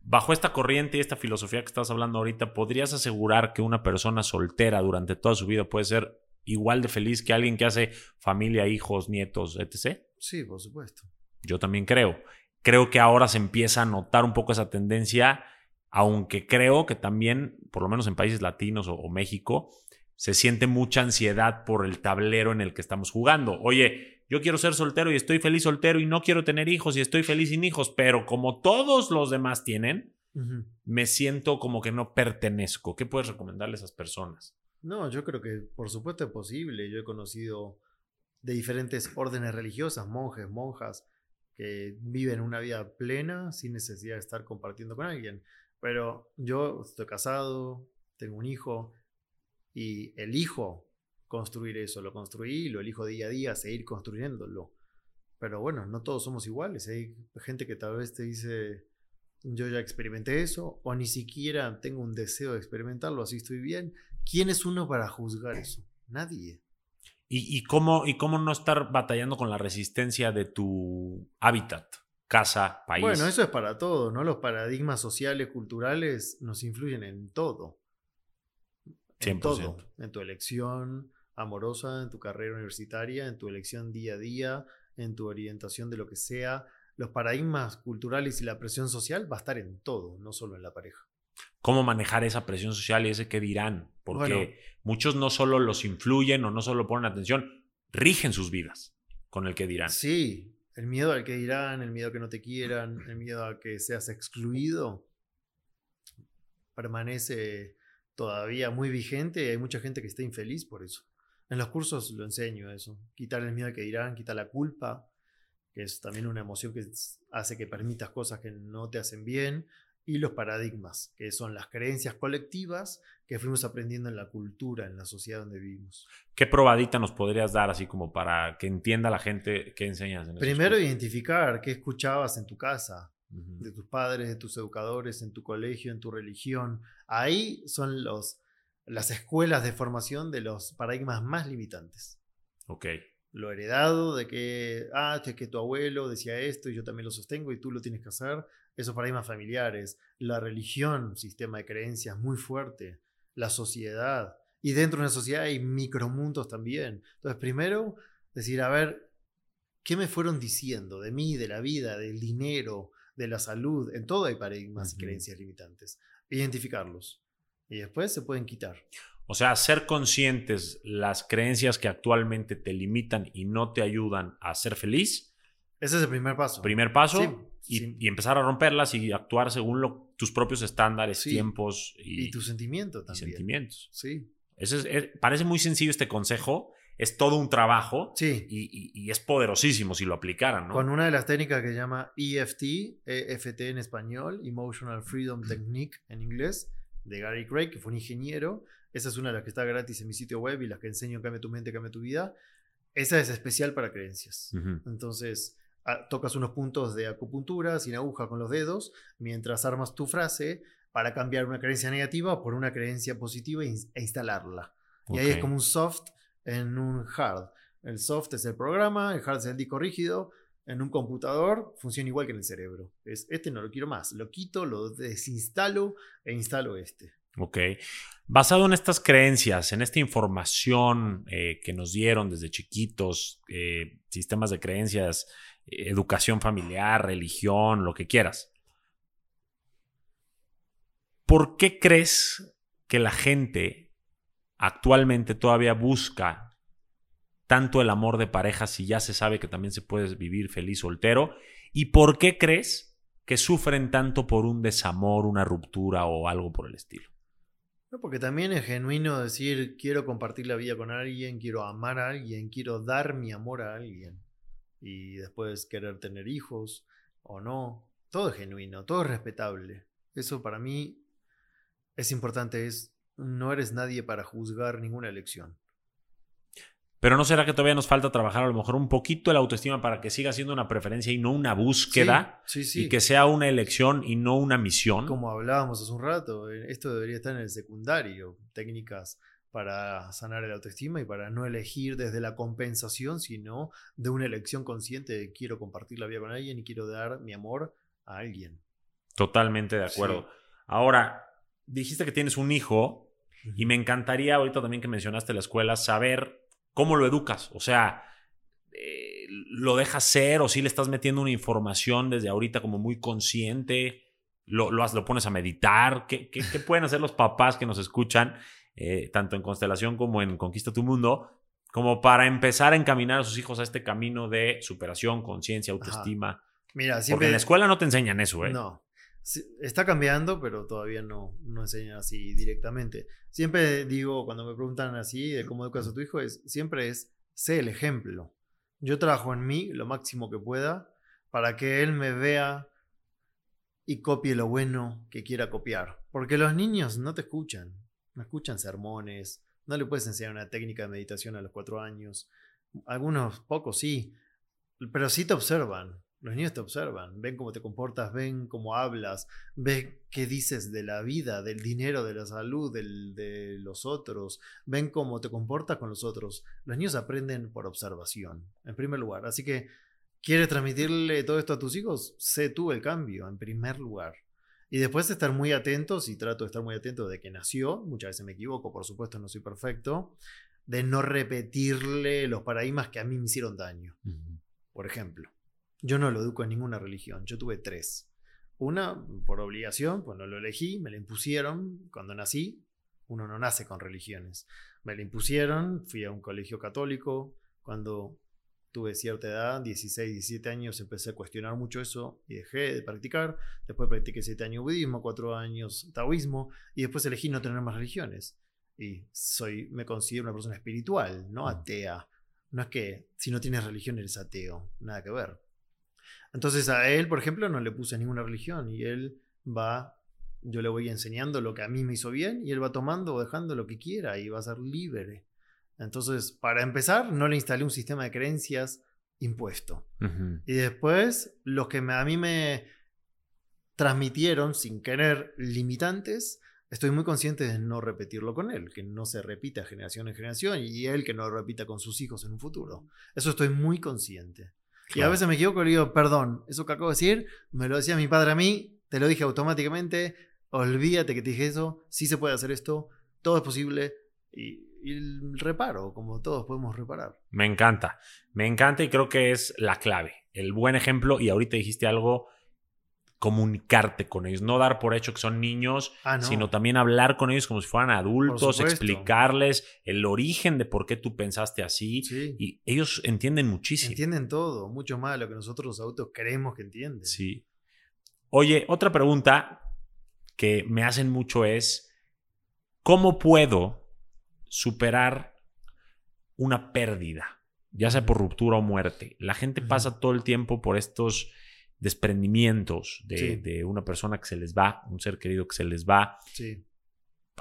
Bajo esta corriente y esta filosofía que estás hablando ahorita, ¿podrías asegurar que una persona soltera durante toda su vida puede ser igual de feliz que alguien que hace familia, hijos, nietos, etc? Sí, por supuesto. Yo también creo. Creo que ahora se empieza a notar un poco esa tendencia, aunque creo que también, por lo menos en países latinos o, México, se siente mucha ansiedad por el tablero en el que estamos jugando. Oye, yo quiero ser soltero y estoy feliz soltero y no quiero tener hijos y estoy feliz sin hijos, pero como todos los demás tienen, me siento como que no pertenezco. ¿Qué puedes recomendarle a esas personas? No, yo creo que por supuesto es posible. Yo he conocido de diferentes órdenes religiosas, monjes, monjas, que viven una vida plena sin necesidad de estar compartiendo con alguien. Pero yo estoy casado, tengo un hijo y el hijo construir eso. Lo construí lo elijo día a día, seguir construyéndolo. Pero bueno, no todos somos iguales. Hay gente que tal vez te dice, yo ya experimenté eso, o ni siquiera tengo un deseo de experimentarlo, así estoy bien. ¿Quién es uno para juzgar eso? Nadie. ¿Y, cómo, ¿Y cómo no estar batallando con la resistencia de tu hábitat? Casa, país. Bueno, eso es para todo, ¿no? Los paradigmas sociales, culturales nos influyen en todo. En todo. En tu elección, amorosa, en tu carrera universitaria, en tu elección día a día, en tu orientación de lo que sea. Los paradigmas culturales y la presión social va a estar en todo, no solo en la pareja. ¿Cómo manejar esa presión social y ese que dirán? Porque muchos no solo los influyen o no solo ponen atención, rigen sus vidas con el que dirán. Sí, el miedo al que dirán, el miedo a que no te quieran, el miedo a que seas excluido, permanece todavía muy vigente y hay mucha gente que está infeliz por eso. En los cursos lo enseño eso. Quitar el miedo a que dirán, quitar la culpa, que es también una emoción que hace que permitas cosas que no te hacen bien. Y los paradigmas, que son las creencias colectivas que fuimos aprendiendo en la cultura, en la sociedad donde vivimos. ¿Qué probadita nos podrías dar así como para que entienda la gente qué enseñas? En Primero, identificar qué escuchabas en tu casa, de tus padres, de tus educadores, en tu colegio, en tu religión. Ahí son los, las escuelas de formación de los paradigmas más limitantes. Ok. Lo heredado de que, ah, es que tu abuelo decía esto y yo también lo sostengo y tú lo tienes que hacer. Esos paradigmas familiares. La religión, sistema de creencias muy fuerte. La sociedad. Y dentro de una sociedad hay micromundos también. Entonces, primero, decir, a ver, ¿qué me fueron diciendo de mí, de la vida, del dinero, de la salud? En todo hay paradigmas y creencias limitantes. Identificarlos. Y después se pueden quitar. O sea, ser conscientes las creencias que actualmente te limitan y no te ayudan a ser feliz. Ese es el primer paso. Primer paso. Y, empezar a romperlas y actuar según tus propios estándares, tiempos y, tus sentimientos también. sentimientos. Sí. Eso parece muy sencillo este consejo, es todo un trabajo sí. y, es poderosísimo si lo aplicaran. ¿no? Con una de las técnicas que se llama EFT, EFT en español, Emotional Freedom Technique en inglés, de Gary Craig, que fue un ingeniero. Esa es una de las que está gratis en mi sitio web y las que enseño Cambia tu mente, cambia tu vida. Esa es especial para creencias. Entonces, tocas unos puntos de acupuntura sin aguja con los dedos mientras armas tu frase para cambiar una creencia negativa por una creencia positiva e, instalarla. Y ahí es como un soft en un hard. El soft es el programa, el hard es el disco rígido. En un computador funciona igual que en el cerebro. Es, este no lo quiero más. Lo quito, lo desinstalo e instalo este. Ok. Basado en estas creencias, en esta información eh, que nos dieron desde chiquitos, eh, sistemas de creencias, educación familiar, religión, lo que quieras. ¿Por qué crees que la gente actualmente todavía busca tanto el amor de pareja si ya se sabe que también se puede vivir feliz soltero? ¿Y por qué crees que sufren tanto por un desamor, una ruptura o algo por el estilo? porque también es genuino decir quiero compartir la vida con alguien, quiero amar a alguien, quiero dar mi amor a alguien y después querer tener hijos o no. Todo es genuino, todo es respetable. Eso para mí es importante, es no eres nadie para juzgar ninguna elección. Pero ¿no será que todavía nos falta trabajar a lo mejor un poquito la autoestima para que siga siendo una preferencia y no una búsqueda? Sí, sí, Y que sea una elección y no una misión. Como hablábamos hace un rato, eh, esto debería estar en el secundario. Técnicas para sanar el autoestima y para no elegir desde la compensación, sino de una elección consciente de quiero compartir la vida con alguien y quiero dar mi amor a alguien. Totalmente de acuerdo. Ahora, dijiste que tienes un hijo y me encantaría ahorita también que mencionaste la escuela saber cómo lo educas. O sea, eh, lo dejas ser o si le estás metiendo una información desde ahorita como muy consciente, lo, lo, lo pones a meditar. ¿Qué, ¿Qué, pueden hacer los papás que nos escuchan, eh, tanto en Constelación como en Conquista tu Mundo, como para empezar a encaminar a sus hijos a este camino de superación, conciencia, autoestima? Mira, siempre... Porque en la escuela no te enseñan eso, ¿eh? No. Está cambiando, pero todavía no, no enseñan así directamente. Siempre digo, cuando me preguntan así de cómo educas a tu hijo, es, siempre es, sé el ejemplo. Yo trabajo en mí lo máximo que pueda para que él me vea y copie lo bueno que quiera copiar. Porque los niños no te escuchan, no escuchan sermones, no le puedes enseñar una técnica de meditación a los cuatro años. Algunos pocos sí, pero sí te observan. Los niños te observan, ven cómo te comportas, ven cómo hablas, ven qué dices de la vida, del dinero, de la salud, de los otros, ven cómo te comportas con los otros. Los niños aprenden por observación, en primer lugar. Así que, ¿quieres transmitirle todo esto a tus hijos? Sé tú el cambio, en primer lugar. Y después estar muy atentos, y trato de estar muy atento de que nació, muchas veces me equivoco, por supuesto no soy perfecto, de no repetirle los paradigmas que a mí me hicieron daño. Por ejemplo. Yo no lo educo en ninguna religión, yo tuve tres. Una por obligación, cuando lo elegí, me la impusieron cuando nací. Uno no nace con religiones. Me la impusieron, fui a un colegio católico. Cuando tuve cierta edad, 16, 17 años, empecé a cuestionar mucho eso y dejé de practicar. Después practiqué 7 años budismo, 4 años taoísmo y después elegí no tener más religiones. Y soy, me considero una persona espiritual, no mm. atea. No es que si no tienes religión eres ateo, nada que ver. Entonces a él, por ejemplo, no le puse ninguna religión y él va, yo le voy enseñando lo que a mí me hizo bien y él va tomando o dejando lo que quiera y va a ser libre. Entonces, para empezar, no le instalé un sistema de creencias impuesto. Y después, los que a mí me, transmitieron sin querer limitantes, estoy muy consciente de no repetirlo con él, que no se repita generación en generación y él que no lo repita con sus hijos en un futuro. Eso estoy muy consciente. Y a veces me equivoco y le digo, perdón, eso que acabo de decir, me lo decía mi padre a mí, te lo dije automáticamente, olvídate que te dije eso, sí se puede hacer esto, todo es posible y, y reparo, como todos podemos reparar. Me encanta, me encanta y creo que es la clave, el buen ejemplo y ahorita dijiste algo comunicarte con ellos, no dar por hecho que son niños, Ah, no. sino también hablar con ellos como si fueran adultos, explicarles el origen de por qué tú pensaste así Sí. y ellos entienden muchísimo. Entienden todo, mucho más de lo que nosotros los adultos creemos que entienden. Sí. Oye, otra pregunta que me hacen mucho es, ¿cómo puedo superar una pérdida? Ya sea por ruptura o muerte. La gente pasa todo el tiempo por estos desprendimientos de, Sí. de una persona que se les va, un ser querido que se les va. Sí.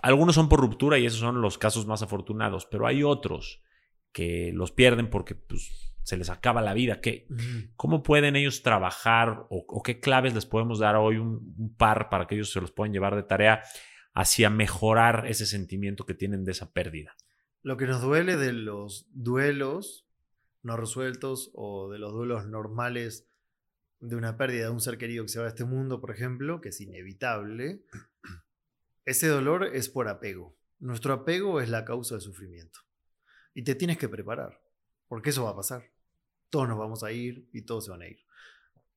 Algunos son por ruptura y esos son los casos más afortunados, pero hay otros que los pierden porque pues, se les acaba la vida. ¿Qué. ¿Cómo pueden ellos trabajar o, o qué claves les podemos dar hoy un, un par para que ellos se los puedan llevar de tarea hacia mejorar ese sentimiento que tienen de esa pérdida? Lo que nos duele de los duelos no resueltos o de los duelos normales de una pérdida de un ser querido que se va de este mundo, por ejemplo, que es inevitable, ese dolor es por apego. Nuestro apego es la causa del sufrimiento. Y te tienes que preparar, porque eso va a pasar. Todos nos vamos a ir y todos se van a ir.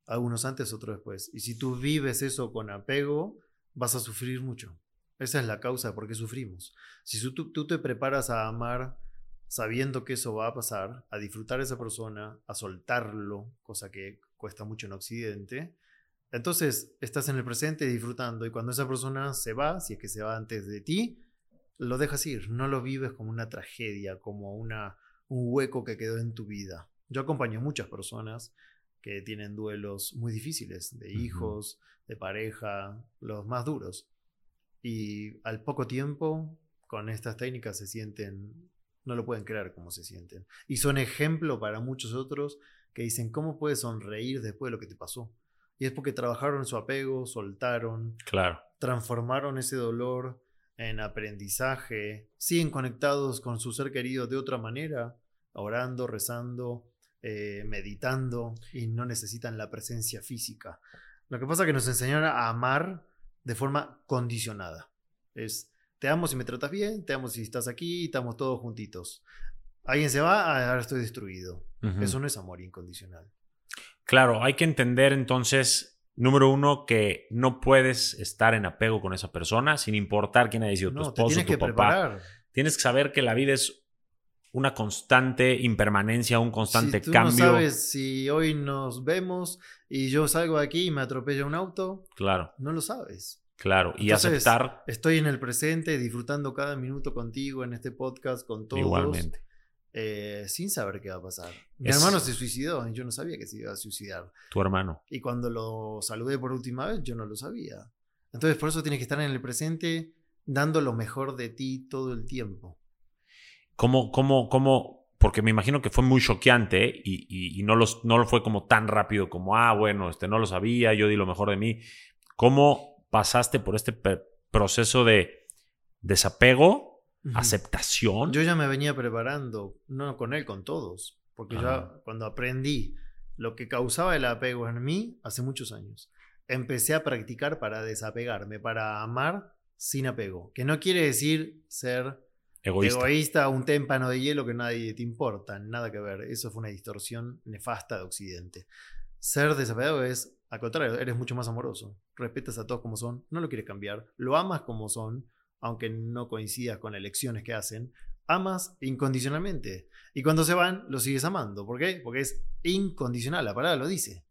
Algunos antes, otros después. Y si tú vives eso con apego, vas a sufrir mucho. Esa es la causa por qué sufrimos. Si tú, tú- te preparas a amar sabiendo que eso va a pasar, a disfrutar a esa persona, a soltarlo, cosa que cuesta mucho en Occidente, entonces estás en el presente disfrutando y cuando esa persona se va, si es que se va antes de ti, lo dejas ir, no lo vives como una tragedia, como una, un hueco que quedó en tu vida. Yo acompaño muchas personas que tienen duelos muy difíciles, de hijos, de pareja, los más duros. Y al poco tiempo, con estas técnicas se sienten, no lo pueden creer cómo se sienten. Y son ejemplo para muchos otros que dicen, ¿cómo puedes sonreír después de lo que te pasó? Y es porque trabajaron su apego, soltaron, Claro. transformaron ese dolor en aprendizaje, siguen conectados con su ser querido de otra manera, orando, rezando, eh, meditando y no necesitan la presencia física. Lo que pasa es que nos enseñaron a amar de forma condicionada. Es, te amo si me tratas bien, te amo si estás aquí, estamos todos juntitos. Alguien se va, ah, ahora estoy destruido. Eso no es amor incondicional. Claro, hay que entender entonces, número uno, que no puedes estar en apego con esa persona sin importar quién haya sido tu No, te esposo, tienes tu que papá. preparar. Tienes que saber que la vida es una constante impermanencia, un constante si tú cambio. no sabes si hoy nos vemos y yo salgo de aquí y me atropella un auto, Claro, no lo sabes. claro. Y Entonces, aceptar Estoy en el presente disfrutando cada minuto contigo en este podcast con todos. igualmente. eh, sin saber qué va a pasar. Mi Es- hermano se suicidó y yo no sabía que se iba a suicidar. Tu hermano. Y cuando lo saludé por última vez, yo no lo sabía. Entonces, por eso tienes que estar en el presente dando lo mejor de ti todo el tiempo. ¿Cómo, cómo, cómo? Porque me imagino que fue muy choqueante ¿eh? y, y- y no, los, no lo fue como tan rápido como, ah, bueno, este no lo sabía, yo di lo mejor de mí. ¿Cómo pasaste por este proceso de desapego, aceptación? Yo ya me venía preparando, no con él, con todos, porque Ajá. ya cuando aprendí lo que causaba el apego en mí hace muchos años, empecé a practicar para desapegarme, para amar sin apego, que no quiere decir ser egoísta. egoísta, un témpano de hielo que nadie te importa, nada que ver, eso fue una distorsión nefasta de Occidente. Ser desapegado es, al contrario, eres mucho más amoroso, respetas a todos como son, no lo quieres cambiar, lo amas como son, aunque no coincidas con elecciones que hacen, amas incondicionalmente. Y cuando se van, lo sigues amando. ¿Por qué? Porque es incondicional, la palabra lo dice.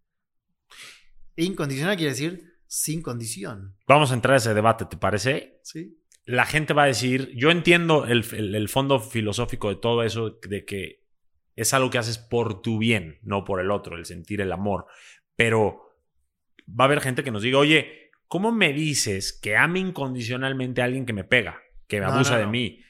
Incondicional quiere decir sin condición. Vamos a entrar a ese debate, ¿te parece? ¿sí? La gente va a decir, yo entiendo el, el- el fondo filosófico de todo eso, de que es algo que haces por tu bien, no por el otro, el sentir el amor. Pero va a haber gente que nos diga, oye, ¿cómo me dices que ame incondicionalmente a alguien que me pega, que me No, abusa no, de mí?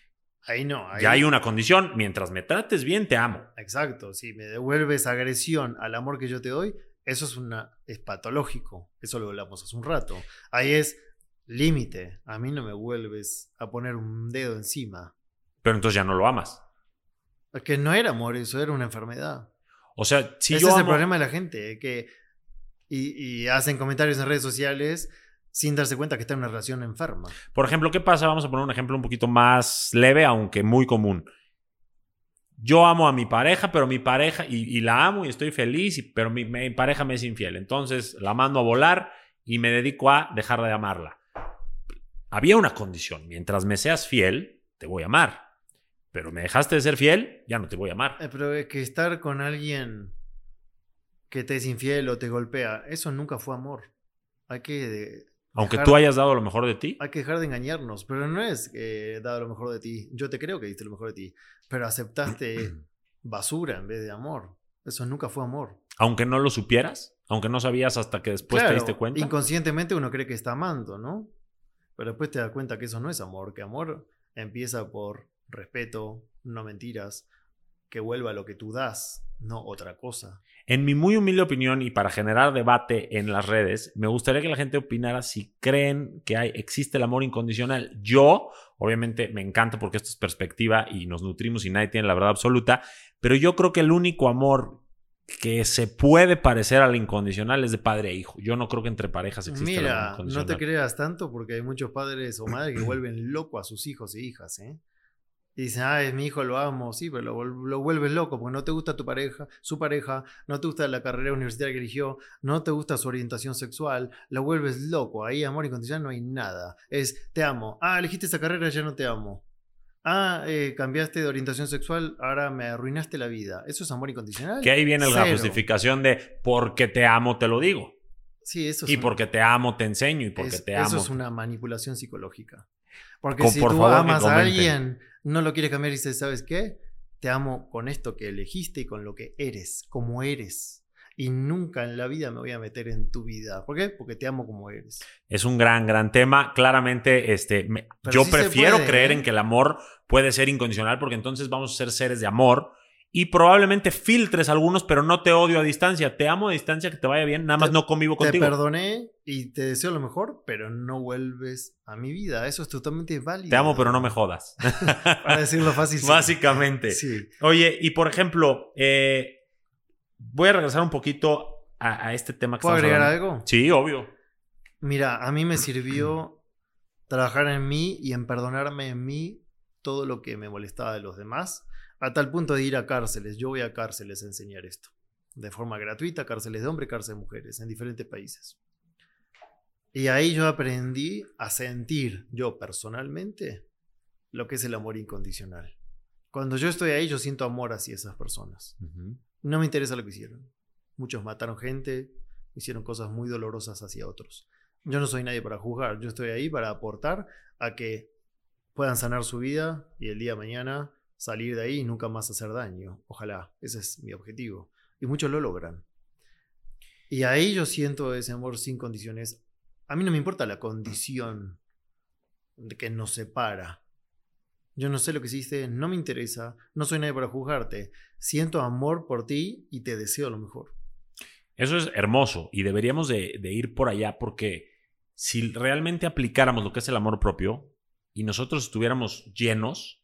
Ahí no. Ahí, Ya hay una condición, mientras me trates bien, te amo. Exacto. Si me devuelves agresión al amor que yo te doy, Eso es, una, es patológico. Eso lo hablamos hace un rato. Ahí es límite. A mí no me vuelves a poner un dedo encima. Pero entonces ya no lo amas. Es que no era amor, eso era una enfermedad. O sea, si Ese yo es el problema de la gente, que y, y hacen comentarios en redes sociales sin darse cuenta que está en una relación enferma. Por ejemplo, ¿qué pasa? Vamos a poner un ejemplo un poquito más leve, aunque muy común. Yo amo a mi pareja, pero mi pareja, y, y la amo y estoy feliz, y- pero mi, mi pareja me es infiel. Entonces la mando a volar y me dedico a dejar de amarla. Había una condición. Mientras me seas fiel, te voy a amar. Pero me dejaste de ser fiel, ya no te voy a amar. Eh, Pero es que estar con alguien que te es infiel o te golpea, eso nunca fue amor. Hay que, de- Aunque dejar- tú hayas dado lo mejor de ti. hay que dejar de engañarnos. Pero no es que dado lo mejor de ti. Yo te creo que diste lo mejor de ti. Pero aceptaste basura en vez de amor. Eso nunca fue amor. Aunque no lo supieras, aunque no sabías hasta que después te Claro, diste cuenta. Inconscientemente uno cree que está amando, ¿no? Pero después te das cuenta que eso no es amor, que amor empieza por respeto, no mentiras, que vuelva lo que tú das, no otra cosa. En mi muy humilde opinión y para generar debate en las redes, me gustaría que la gente opinara si creen que hay, existe el amor incondicional. Yo, obviamente, me encanta porque esto es perspectiva y nos nutrimos y nadie tiene la verdad absoluta, pero yo creo que el único amor que se puede parecer al incondicional es de padre a hijo. Yo no creo que entre parejas exista Mira, no te creas tanto porque hay muchos padres o madres que vuelven loco a sus hijos e hijas, ¿eh? Y dicen, ah, es mi hijo, lo amo, sí, pero lo, vuelves loco porque no te gusta tu pareja, su pareja, no te gusta la carrera universitaria que eligió, no te gusta su orientación sexual, lo vuelves loco. Ahí, amor incondicional, no hay nada. Es, te amo. Ah, elegiste esa carrera, ya no te amo. Ah, eh, cambiaste de orientación sexual, ahora me arruinaste la vida. ¿Eso es amor incondicional? Que ahí viene la Cero. justificación de porque te amo, te lo digo. Sí, eso es Y un- porque te amo, te enseño. Y porque es- te Eso amo. es una manipulación psicológica. Porque Con- si por tú favor, amas a alguien, no lo quieres cambiar y dices, ¿sabes qué? Te amo con esto que elegiste y con lo que eres, como eres. Y nunca en la vida me voy a meter en tu vida. ¿Por qué? Porque te amo como eres. Es un gran, gran tema. Claramente, este, me- yo sí prefiero puede, creer ¿eh? en que el amor puede ser incondicional porque entonces vamos a ser seres de amor y probablemente filtres algunos, pero no te odio a distancia. Te amo a distancia, que te vaya bien, nada más Te- no convivo Te contigo. perdoné y te deseo lo mejor, pero no vuelves a mi vida. Eso es totalmente válido. Te amo, pero no me jodas. Para decirlo fácil. Básicamente. Sí. Oye, y por ejemplo, eh, voy a regresar un poquito a, a este tema que ¿Puedo agregar hablando. algo? Sí, obvio. Mira, a mí me sirvió trabajar en mí y en perdonarme en mí todo lo que me molestaba de los demás, a tal punto de ir a cárceles. Yo voy a cárceles a enseñar esto, de forma gratuita, cárceles de hombres, cárceles de mujeres, en diferentes países. Y ahí yo aprendí a sentir, yo personalmente, lo que es el amor incondicional. Cuando yo estoy ahí, yo siento amor hacia esas personas. Ujú. No me interesa lo que hicieron. Muchos mataron gente, hicieron cosas muy dolorosas hacia otros. Yo no soy nadie para juzgar, yo estoy ahí para aportar a que puedan sanar su vida y el día de mañana salir de ahí y nunca más hacer daño. Ojalá, ese es mi objetivo. Y muchos lo logran. Y ahí yo siento ese amor sin condiciones. A mí no me importa la condición de que nos separa. Yo no sé lo que hiciste, no me interesa, no soy nadie para juzgarte. Siento amor por ti y te deseo lo mejor. Eso es hermoso y deberíamos de, de ir por allá porque si realmente aplicáramos lo que es el amor propio y nosotros estuviéramos llenos,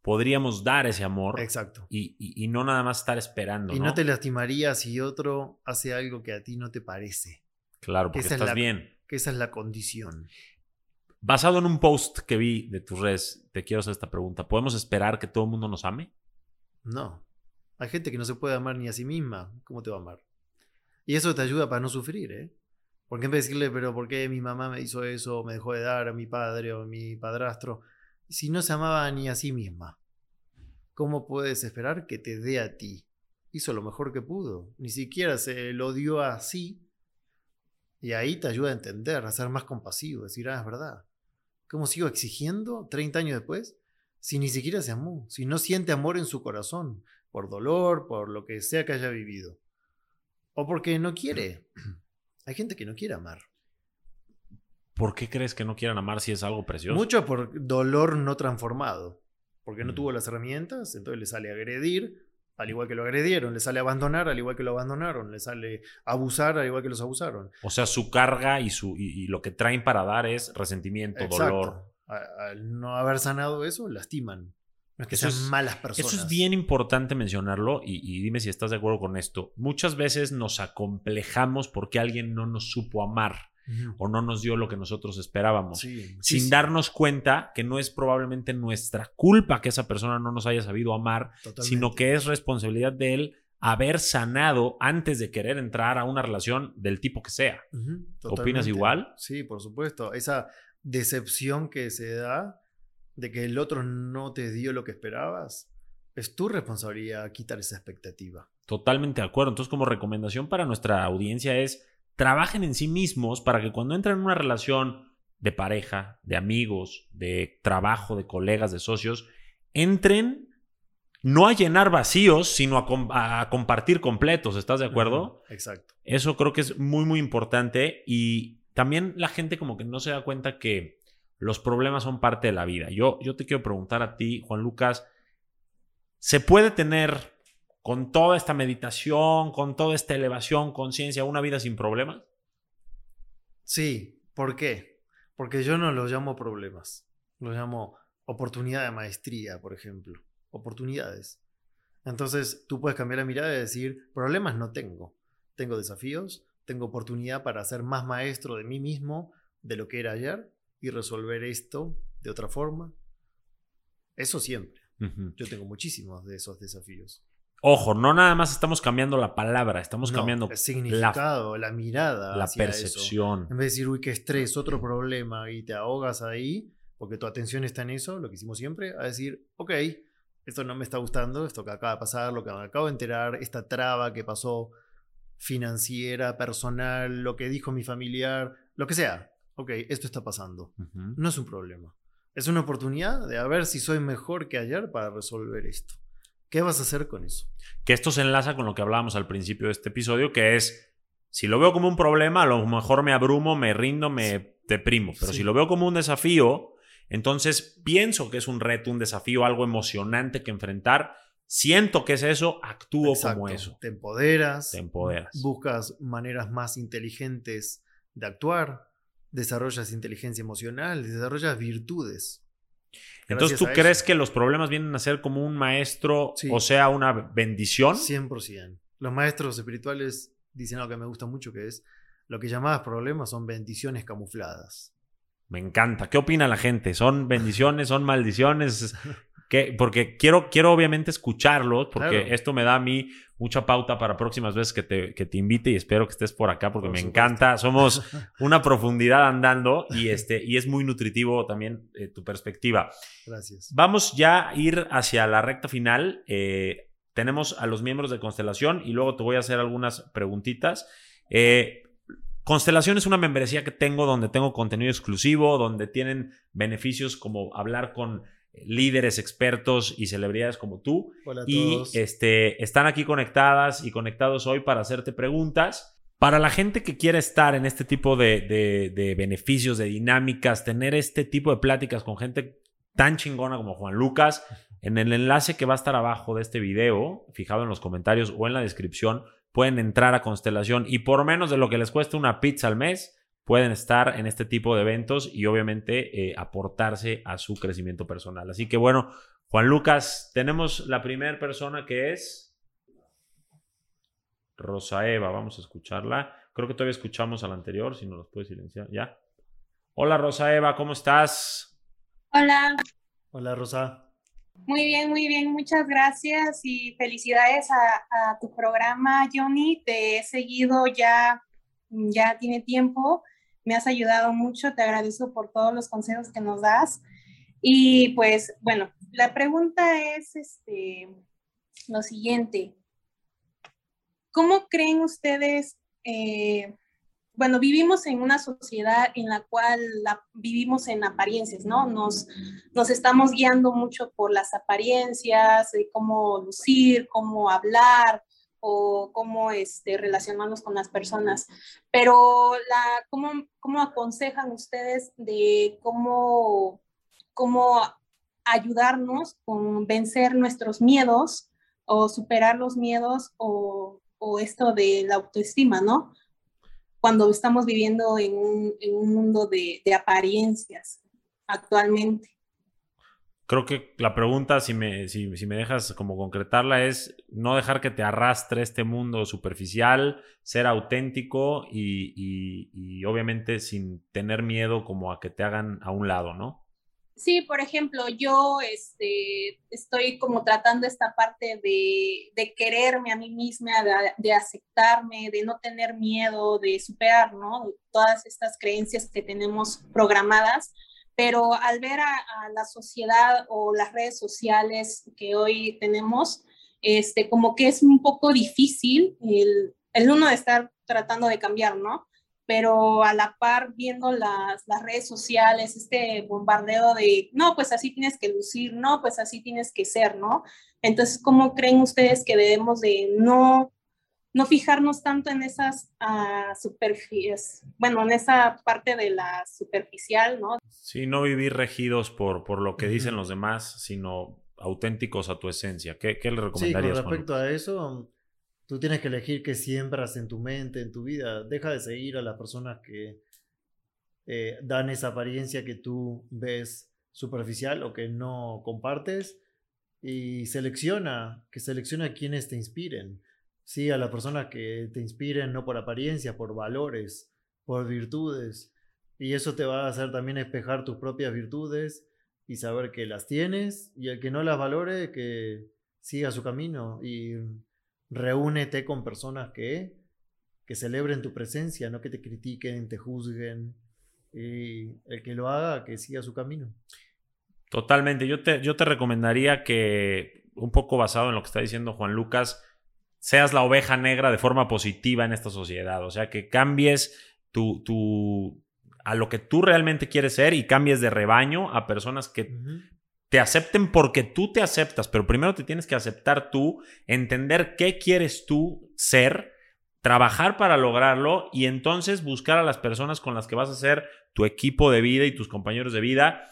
podríamos dar ese amor Exacto. y, y- y no nada más estar esperando. Y ¿no? no te lastimarías si otro hace algo que a ti no te parece. Claro, porque Esa es estás la- bien. Que esa es la condición. Basado en un post que vi de tus redes, te quiero hacer esta pregunta. ¿Podemos esperar que todo el mundo nos ame? No. Hay gente que no se puede amar ni a sí misma. ¿Cómo te va a amar? Y eso te ayuda para no sufrir, ¿eh? Porque en vez de decirle, pero ¿por qué mi mamá me hizo eso? Me dejó de dar a mi padre o a mi padrastro. Si no se amaba ni a sí misma, ¿cómo puedes esperar que te dé a ti? Hizo lo mejor que pudo. Ni siquiera se lo dio así. Y ahí te ayuda a entender, a ser más compasivo, decir, ah, es verdad. ¿Cómo sigo exigiendo 30 años después? Si ni siquiera se amó, si no siente amor en su corazón, por dolor, por lo que sea que haya vivido. O porque no quiere. Hay gente que no quiere amar. ¿Por qué crees que no quieran amar si es algo precioso? Mucho por dolor no transformado. Porque no Mm. tuvo las herramientas, entonces le sale a agredir al igual que lo agredieron, le sale abandonar, al igual que lo abandonaron, le sale abusar, al igual que los abusaron. O sea, su carga y, su, y, lo que traen para dar es resentimiento, dolor. Al no haber sanado eso, lastiman. No es que sean malas personas. Eso es bien importante mencionarlo y, y, dime si estás de acuerdo con esto. Muchas veces nos acomplejamos porque alguien no nos supo amar o no nos dio lo que nosotros esperábamos, sin darnos cuenta que no es probablemente nuestra culpa que esa persona no nos haya sabido amar, sino que es responsabilidad de él haber sanado antes de querer entrar a una relación del tipo que sea. ¿Opinas igual? Sí, por supuesto. Esa decepción que se da de que el otro no te dio lo que esperabas, es tu responsabilidad quitar esa expectativa. Totalmente de acuerdo. Entonces, como recomendación para nuestra audiencia es trabajen en sí mismos para que cuando entren en una relación de pareja, de amigos, de trabajo, de colegas, de socios, entren no a llenar vacíos, sino a, compartir completos. ¿Estás de acuerdo? Exacto. Eso creo que es muy, muy importante y también la gente como que no se da cuenta que los problemas son parte de la vida. Yo, yo te quiero preguntar a ti, Juan Lucas, ¿se puede tener con toda esta meditación, con toda esta elevación, conciencia, una vida sin problemas? Sí, ¿por qué? Porque yo no los llamo problemas, los llamo oportunidad de maestría, por ejemplo, oportunidades. Entonces tú puedes cambiar la mirada y decir, problemas no tengo, tengo desafíos, tengo oportunidad para ser más maestro de mí mismo, de lo que era ayer, y resolver esto de otra forma. Eso siempre. Yo tengo muchísimos de esos desafíos. Ojo, no nada más estamos cambiando la palabra, estamos cambiando el significado, la, mirada, la percepción. En vez de decir, uy, qué estrés, otro problema, y te ahogas ahí, porque tu atención está en eso, lo que hicimos siempre, a decir, ok, esto no me está gustando, esto que acaba de pasar, lo que me acabo de enterar, esta traba que pasó financiera, personal, lo que dijo mi familiar, lo que sea. Ok, esto está pasando. No es un problema. Es una oportunidad de a ver si soy mejor que ayer para resolver esto. ¿Qué vas a hacer con eso? Que esto se enlaza con lo que hablábamos al principio de este episodio, que es, si lo veo como un problema, a lo mejor me abrumo, me rindo, me deprimo. Pero si lo veo como un desafío, entonces pienso que es un reto, un desafío, algo emocionante que enfrentar. Siento que es eso, actúo como eso. Te empoderas. Te empoderas. Buscas maneras más inteligentes de actuar. Desarrollas inteligencia emocional, desarrollas virtudes. Entonces, ¿tú crees que los problemas vienen a ser como un maestro, o sea, una bendición? 100%. Los maestros espirituales dicen algo que me gusta mucho, que es lo que llamadas problemas son bendiciones camufladas. Me encanta. ¿Qué opina la gente? ¿Son bendiciones? ¿Son maldiciones? porque quiero, quiero obviamente escucharlos, porque esto me da a mí mucha pauta para próximas veces que te, que te invite y espero que estés por acá porque me encanta. Somos una profundidad andando y, este, y es muy nutritivo también eh, tu perspectiva. Gracias. Vamos ya a ir hacia la recta final. Eh, tenemos a los miembros de Constelación y luego te voy a hacer algunas preguntitas. Eh, Constelación es una membresía que tengo donde tengo contenido exclusivo, donde tienen beneficios como hablar con líderes, expertos y celebridades como tú. Hola a y Este, están aquí conectadas y conectados hoy para hacerte preguntas. Para la gente que quiere estar en este tipo de, de, beneficios, de dinámicas, tener este tipo de pláticas con gente tan chingona como Juan Lucas, en el enlace que va a estar abajo de este video, fijado en los comentarios o en la descripción, pueden entrar a Constelación y por menos de lo que les cuesta una pizza al mes, pueden estar en este tipo de eventos y obviamente eh, aportarse a su crecimiento personal. Así que bueno, Juan Lucas, tenemos la primera persona que es Rosa Eva, vamos a escucharla. Creo que todavía escuchamos a la anterior, si no los puedes silenciar, ¿ya? Hola Rosa Eva, ¿cómo estás? Hola. Hola Rosa. Muy bien, muy bien, muchas gracias y felicidades a, a tu programa, Johnny. Te he seguido ya, ya tiene tiempo me has ayudado mucho, te agradezco por todos los consejos que nos das. Y pues, bueno, la pregunta es este, lo siguiente. ¿Cómo creen ustedes? Eh, bueno, vivimos en una sociedad en la cual vivimos en apariencias, ¿no? Nos, nos estamos guiando mucho por las apariencias, de cómo lucir, cómo hablar, o cómo este, relacionarnos con las personas. Pero la, ¿cómo, ¿cómo aconsejan ustedes de cómo, cómo ayudarnos con vencer nuestros miedos o superar los miedos o, o esto de la autoestima, ¿no? Cuando estamos viviendo en un, mundo de apariencias actualmente. Creo que la pregunta, si me, si, me dejas como concretarla, es no dejar que te arrastre este mundo superficial, ser auténtico y, y, obviamente sin tener miedo como a que te hagan a un lado, ¿no? Sí, por ejemplo, yo este, estoy como tratando esta parte de, de quererme a mí misma, de, de, aceptarme, de no tener miedo, de superar, ¿no? Todas estas creencias que tenemos programadas pero al ver a, la sociedad o las redes sociales que hoy tenemos, este, como que es un poco difícil el, el uno de estar tratando de cambiar, ¿no? Pero a la par viendo las, las redes sociales, este bombardeo de, no, pues así tienes que lucir, no, pues así tienes que ser, ¿no? Entonces, ¿cómo creen ustedes que debemos de no no fijarnos tanto en esas uh, superficies, bueno, en esa parte de la superficial, ¿no? Sí, no vivir regidos por, por lo que dicen los demás, sino auténticos a tu esencia. ¿Qué, qué le recomendarías? Sí, con respecto a eso, tú tienes que elegir qué siembras en tu mente, en tu vida. Deja de seguir a las personas que eh, dan esa apariencia que tú ves superficial o que no compartes y selecciona, que selecciona a quienes te inspiren Sí, a la persona que te inspiren no por apariencia, por valores, por virtudes. Y eso te va a hacer también espejar tus propias virtudes y saber que las tienes y el que no las valore, que siga su camino y reúnete con personas que, que celebren tu presencia, no que te critiquen, te juzguen. Y el que lo haga, que siga su camino. Totalmente. Yo te, yo te recomendaría que, un poco basado en lo que está diciendo Juan Lucas, seas la oveja negra de forma positiva en esta sociedad. O sea, que cambies tu, tu, a lo que tú realmente quieres ser y cambies de rebaño a personas que te acepten porque tú te aceptas, pero primero te tienes que aceptar tú, entender qué quieres tú ser, trabajar para lograrlo y entonces buscar a las personas con las que vas a ser tu equipo de vida y tus compañeros de vida,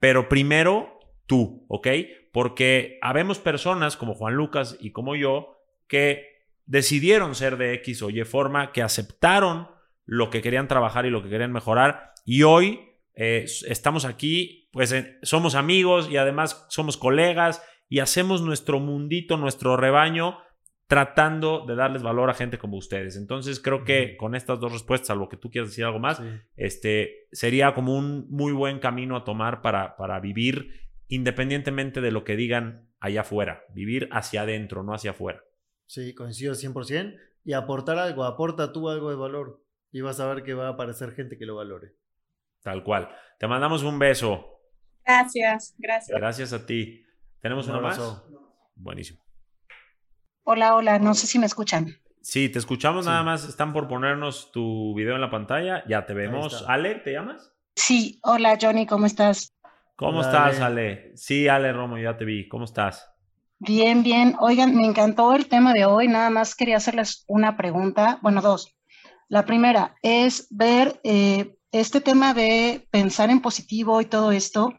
pero primero tú, ¿ok? Porque habemos personas como Juan Lucas y como yo que decidieron ser de X o Y forma, que aceptaron lo que querían trabajar y lo que querían mejorar. Y hoy eh, estamos aquí, pues eh, somos amigos y además somos colegas y hacemos nuestro mundito, nuestro rebaño, tratando de darles valor a gente como ustedes. Entonces creo que con estas dos respuestas, a lo que tú quieras decir algo más, este, sería como un muy buen camino a tomar para, para vivir independientemente de lo que digan allá afuera, vivir hacia adentro, no hacia afuera. Sí, coincido 100%. Y aportar algo, aporta tú algo de valor y vas a ver que va a aparecer gente que lo valore. Tal cual. Te mandamos un beso. Gracias, gracias. Gracias a ti. ¿Tenemos un uno más? Buenísimo. Hola, hola, no sé si me escuchan. Sí, te escuchamos nada más. Están por ponernos tu video en la pantalla. Ya te vemos. Ale, ¿te llamas? Sí, hola Johnny, ¿cómo estás? ¿Cómo estás, Ale? Sí, Ale Romo, ya te vi. ¿Cómo estás? Bien, bien. Oigan, me encantó el tema de hoy. Nada más quería hacerles una pregunta, bueno, dos. La primera es ver eh, este tema de pensar en positivo y todo esto.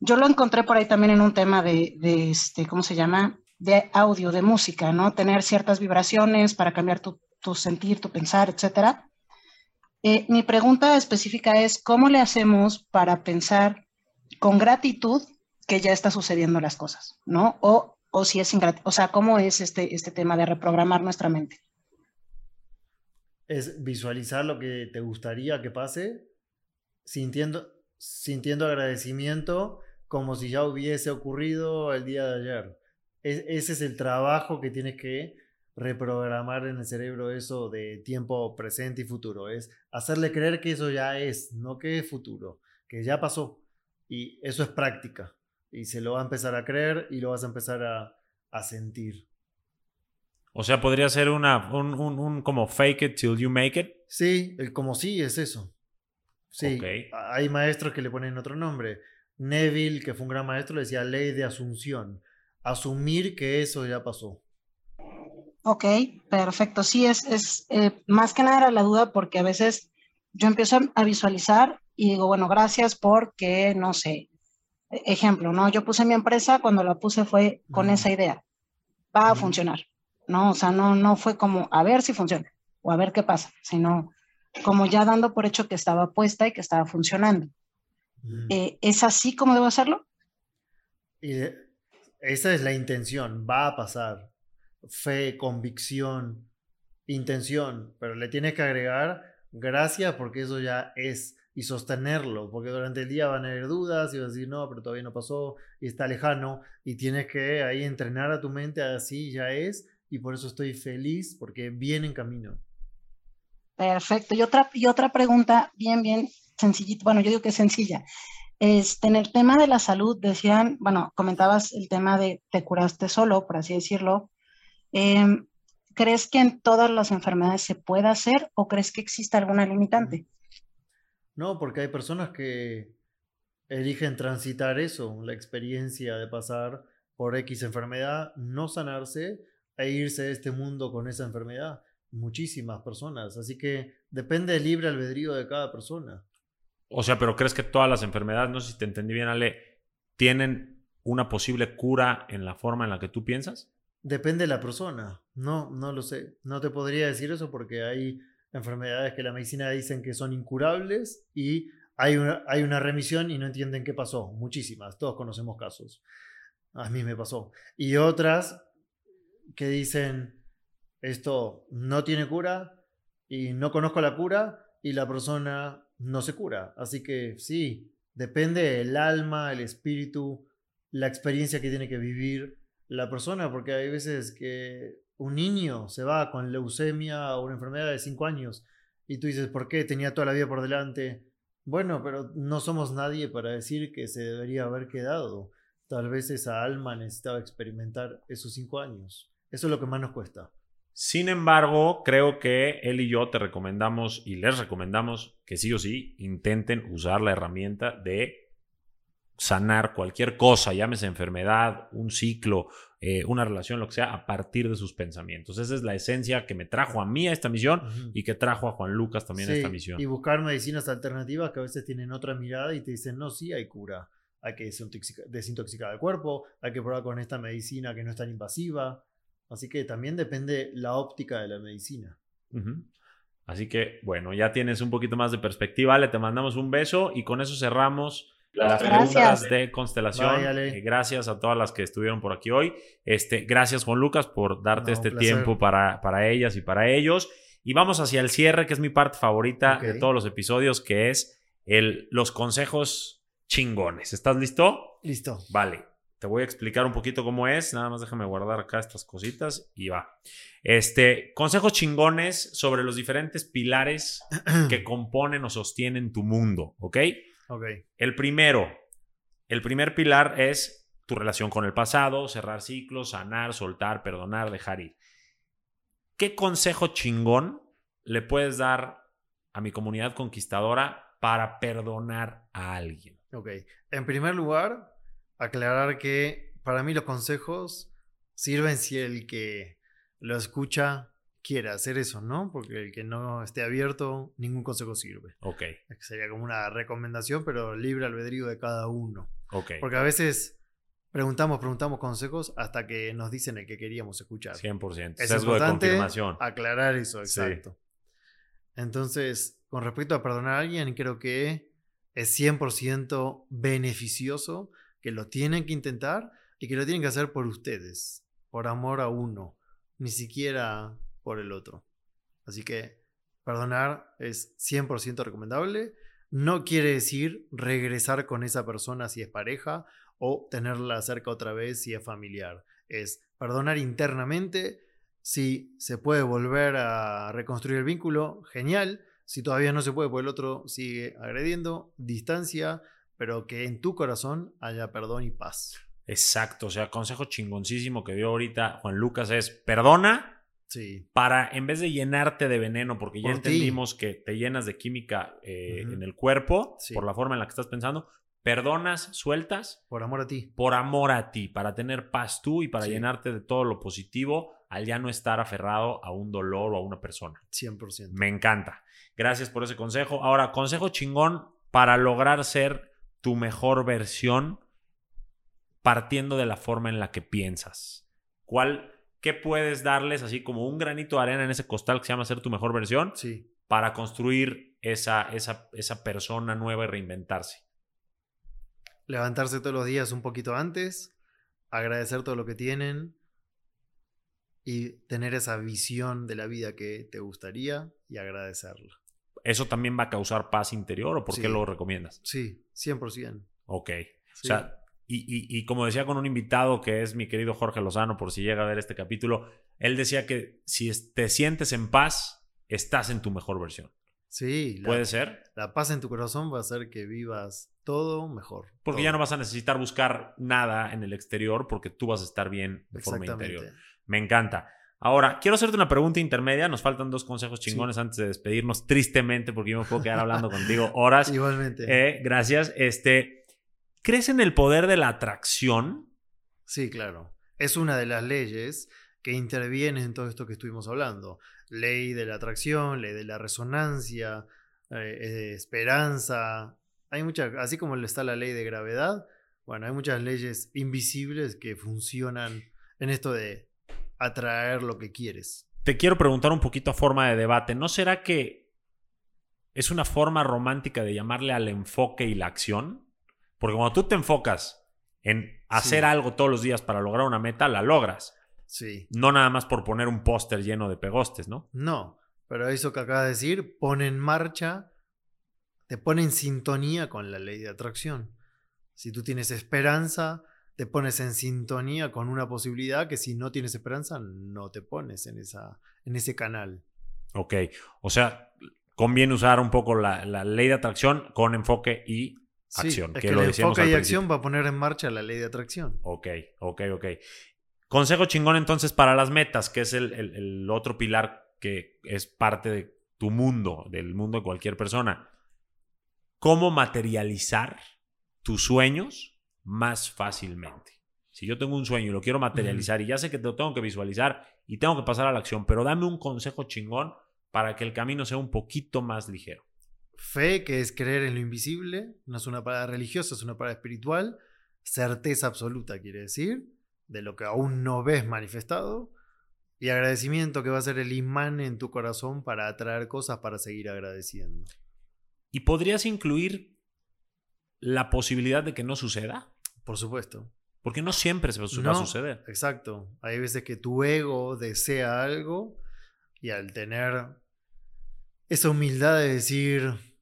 Yo lo encontré por ahí también en un tema de, este, ¿cómo se llama? De audio, de música, ¿no? Tener ciertas vibraciones para cambiar tu, sentir, tu pensar, etcétera. Eh, mi pregunta específica es, ¿cómo le hacemos para pensar con gratitud que ya está sucediendo las cosas, ¿no? O o si es o sea, cómo es este, este tema de reprogramar nuestra mente. Es visualizar lo que te gustaría que pase, sintiendo, sintiendo agradecimiento como si ya hubiese ocurrido el día de ayer. ese es el trabajo que tienes que reprogramar en el cerebro eso de tiempo presente y futuro. Es hacerle creer que eso ya es, no que es futuro, que ya pasó. Y eso es práctica y se lo va a empezar a creer y lo vas a empezar a, a sentir. O sea, podría ser una, un, un, como fake it till you make it. Sí, el como sí es eso. Sí, hay maestros que le ponen otro nombre. Neville, que fue un gran maestro, le decía ley de asunción. Asumir que eso ya pasó. Ok, perfecto. Sí, es, es eh, más que nada era la duda porque a veces yo empiezo a visualizar y digo, bueno, gracias porque, no sé, ejemplo, ¿no? Yo puse mi empresa, cuando la puse fue con esa idea. va a funcionar, ¿no? O sea, no, no fue como a ver si funciona o a ver qué pasa, sino como ya dando por hecho que estaba puesta y que estaba funcionando. Eh, ¿Es así como debo hacerlo? Y esa es la intención, va a pasar. Fe, convicción, intención, pero le tienes que agregar gracias porque eso ya es y sostenerlo, porque durante el día van a haber dudas y vas a decir, no, pero todavía no pasó y está lejano y tienes que ahí entrenar a tu mente así ya es y por eso estoy feliz porque viene en camino. Perfecto. Y otra, y otra pregunta bien, bien sencillita, bueno, yo digo que es sencilla. Este, en el tema de la salud, decían, bueno, comentabas el tema de te curaste solo, por así decirlo. Em, ¿Crees que en todas las enfermedades se puede hacer o crees que existe alguna limitante? No, porque hay personas que eligen transitar eso, la experiencia de pasar por X enfermedad, no sanarse e irse de este mundo con esa enfermedad. Muchísimas personas. Así que depende del libre albedrío de cada persona. O sea, pero ¿crees que todas las enfermedades, no sé si te entendí bien, Ale, tienen una posible cura en la forma en la que tú piensas? Depende de la persona. No, no lo sé. No te podría decir eso porque hay enfermedades que la medicina dicen que son incurables y hay una, remisión y no entienden qué pasó. Muchísimas, todos conocemos casos. A mí me pasó. Y otras que dicen, esto no tiene cura y no conozco la cura y la persona no se cura. Así que sí, depende del alma, el espíritu, la experiencia que tiene que vivir la persona, porque hay veces que un niño se va con leucemia o una enfermedad de 5 años y tú dices, ¿por qué? Tenía toda la vida por delante. Bueno, pero no somos nadie para decir que se debería haber quedado. Tal vez esa alma necesitaba experimentar esos 5 años. Eso es lo que más nos cuesta. Sin embargo, creo que él y yo te recomendamos y les recomendamos que sí o sí intenten usar la herramienta de sanar cualquier cosa, llámese enfermedad, un ciclo, eh, una relación, lo que sea, a partir de sus pensamientos. Esa es la esencia que me trajo a mí a esta misión y que trajo a Juan Lucas también a esta misión. Y buscar medicinas alternativas que a veces tienen otra mirada y te dicen, no, sí hay cura. Hay que desintoxicar el cuerpo, hay que probar con esta medicina que no es tan invasiva. Así que también depende la óptica de la medicina. Así que, bueno, ya tienes un poquito más de perspectiva. Le te mandamos un beso y con eso cerramos las preguntas de constelación. Eh, gracias a todas las que estuvieron por aquí hoy. Este, gracias, Juan Lucas, por darte este tiempo para, para ellas y para ellos. Y vamos hacia el cierre, que es mi parte favorita de todos los episodios, que es el, los consejos chingones. ¿Estás listo? Listo. Vale. Te voy a explicar un poquito cómo es. Nada más déjame guardar acá estas cositas y va. Este, consejos chingones sobre los diferentes pilares que componen o sostienen tu mundo, ¿ok? El primero, el primer pilar es tu relación con el pasado, cerrar ciclos, sanar, soltar, perdonar, dejar ir. ¿Qué consejo chingón le puedes dar a mi comunidad conquistadora para perdonar a alguien? Ok. En primer lugar, aclarar que para mí los consejos sirven si el que lo escucha quiere hacer eso, ¿no? Porque el que no esté abierto, ningún consejo sirve. Ok. Sería como una recomendación, pero libre albedrío de cada uno. Ok. Porque a veces preguntamos, preguntamos consejos hasta que nos dicen el que queríamos escuchar. 100%. Es importante confirmación. aclarar eso, exacto. Entonces, con respecto a perdonar a alguien, creo que es 100% beneficioso, que lo tienen que intentar y que lo tienen que hacer por ustedes, por amor a uno. Ni siquiera por el otro. Así que perdonar es 100% recomendable. No quiere decir regresar con esa persona si es pareja o tenerla cerca otra vez si es familiar. Es perdonar internamente. Si se puede volver a reconstruir el vínculo, genial. Si todavía no se puede, pues el otro sigue agrediendo, distancia, pero que en tu corazón haya perdón y paz. Exacto, o sea, consejo chingoncísimo que dio ahorita Juan Lucas es perdona, para, en vez de llenarte de veneno, porque ya entendimos que te llenas de química eh, en el cuerpo, por la forma en la que estás pensando, perdonas, sueltas. Por amor a ti. Por amor a ti, para tener paz tú y para llenarte de todo lo positivo al ya no estar aferrado a un dolor o a una persona. 100%. Me encanta. Gracias por ese consejo. Ahora, consejo chingón para lograr ser tu mejor versión partiendo de la forma en la que piensas. ¿Cuál ¿qué puedes darles así como un granito de arena en ese costal que se llama ser tu mejor versión? Sí. Para construir esa, esa, esa persona nueva y reinventarse. Levantarse todos los días un poquito antes, agradecer todo lo que tienen y tener esa visión de la vida que te gustaría y agradecerla. ¿Eso también va a causar paz interior o por qué lo recomiendas? Sí, 100%. Ok. Sí. O sea, y, y- y como decía con un invitado que es mi querido Jorge Lozano, por si llega a ver este capítulo, él decía que si te sientes en paz, estás en tu mejor versión. Sí, la, ¿Puede ser? la paz en tu corazón va a hacer que vivas todo mejor. Porque todo. ya no vas a necesitar buscar nada en el exterior porque tú vas a estar bien de forma interior. Me encanta. Ahora, quiero hacerte una pregunta intermedia. Nos faltan dos consejos chingones antes de despedirnos, tristemente, porque yo me puedo quedar hablando contigo horas. Igualmente. Eh, gracias. Este, ¿Crees en el poder de la atracción? Sí, claro. Es una de las leyes que interviene en todo esto que estuvimos hablando. Ley de la atracción, ley de la resonancia, eh, esperanza. Hay muchas, así como está la ley de gravedad, bueno, hay muchas leyes invisibles que funcionan en esto de atraer lo que quieres. Te quiero preguntar un poquito a forma de debate. ¿No será que es una forma romántica de llamarle al enfoque y la acción? Porque cuando tú te enfocas en hacer Sí. algo todos los días para lograr una meta, la logras. Sí. No nada más por poner un póster lleno de pegostes, ¿no? No, pero eso que acabas de decir pone en marcha, te pone en sintonía con la ley de atracción. Si tú tienes esperanza, te pones en sintonía con una posibilidad que si no tienes esperanza, no te pones en, esa, en ese canal. Ok. O sea, conviene usar un poco la, la ley de atracción con enfoque y Sí, acción. es que que lo el enfoque al y principio. acción va a poner en marcha la ley de atracción. Ok, ok, ok. Consejo chingón entonces para las metas, que es el, el- el otro pilar que es parte de tu mundo, del mundo de cualquier persona. ¿Cómo materializar tus sueños más fácilmente? Si yo tengo un sueño y lo quiero materializar y ya sé que te lo tengo que visualizar y tengo que pasar a la acción, pero dame un consejo chingón para que el camino sea un poquito más ligero. Fe, que es creer en lo invisible, no es una palabra religiosa, es una palabra espiritual. Certeza absoluta quiere decir, de lo que aún no ves manifestado. Y agradecimiento, que va a ser el imán en tu corazón para atraer cosas para seguir agradeciendo. ¿Y podrías incluir la posibilidad de que no suceda? Por supuesto. Porque no siempre se va a suceder. Exacto. Hay veces que tu ego desea algo y al tener esa humildad de decir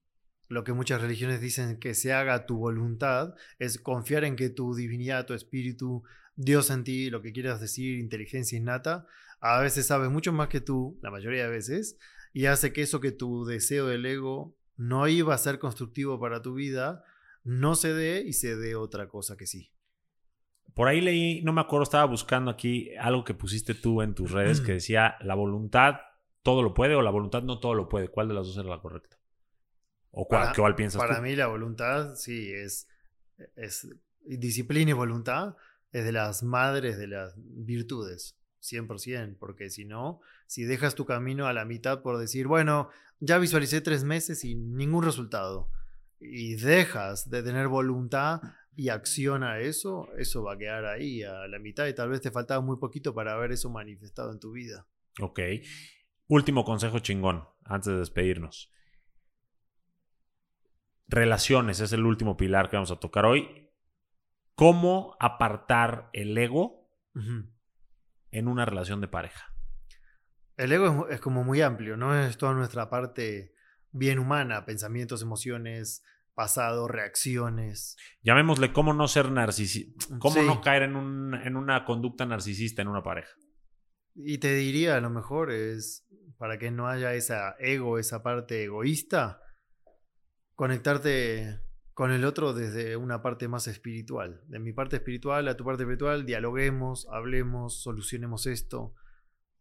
lo que muchas religiones dicen que se haga tu voluntad, es confiar en que tu divinidad, tu espíritu, Dios en ti, lo que quieras decir, inteligencia innata, a veces sabe mucho más que tú, la mayoría de veces, y hace que eso que tu deseo del ego no iba a ser constructivo para tu vida, no se dé y se dé otra cosa que sí. Por ahí leí, no me acuerdo, estaba buscando aquí algo que pusiste tú en tus redes que decía, la voluntad todo lo puede o la voluntad no todo lo puede. ¿Cuál de las dos era la correcta? ¿O cuál, Para- cuál piensas Para tú? mí la voluntad, sí, es, es disciplina y voluntad es de las madres de las virtudes, 100%, porque si no, si dejas tu camino a la mitad por decir, bueno, ya visualicé tres meses y ningún resultado, y dejas de tener voluntad y acción a eso, eso va a quedar ahí a la mitad y tal vez te faltaba muy poquito para ver eso manifestado en tu vida. Ok. Último consejo chingón, antes de despedirnos. Relaciones es el último pilar que vamos a tocar hoy. ¿Cómo apartar el ego en una relación de pareja? El ego es, es como muy amplio, ¿no? Es toda nuestra parte bien humana, pensamientos, emociones, pasado, reacciones. Llamémosle cómo no ser narcisista, cómo Sí. no caer en, un- en una conducta narcisista en una pareja. Y te diría, a lo mejor es, para que no haya esa ego, esa parte egoísta, conectarte con el otro desde una parte más espiritual. De mi parte espiritual a tu parte espiritual, dialoguemos, hablemos, solucionemos esto.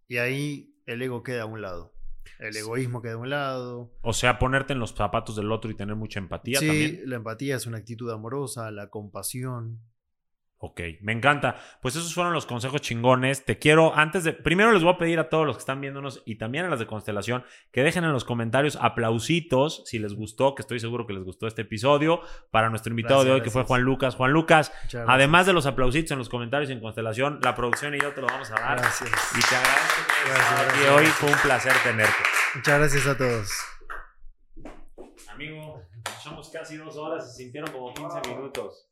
Y ahí el ego queda a un lado. El egoísmo queda a un lado. O sea, ponerte en los zapatos del otro y tener mucha empatía sí, también. la empatía es una actitud amorosa, la compasión. Ok, me encanta. Pues esos fueron los consejos chingones. Te quiero, antes de, primero les voy a pedir a todos los que están viéndonos y también a las de Constelación que dejen en los comentarios aplausitos si les gustó, que estoy seguro que les gustó este episodio, para nuestro invitado de hoy que fue Juan Lucas. Juan Lucas, además de los aplausitos en los comentarios y en Constelación, la producción y yo te lo vamos a dar. Gracias. Y te agradezco que aquí hoy. Fue un placer tenerte. Muchas gracias a todos. Amigo, somos casi dos horas y se sintieron como 15 minutos.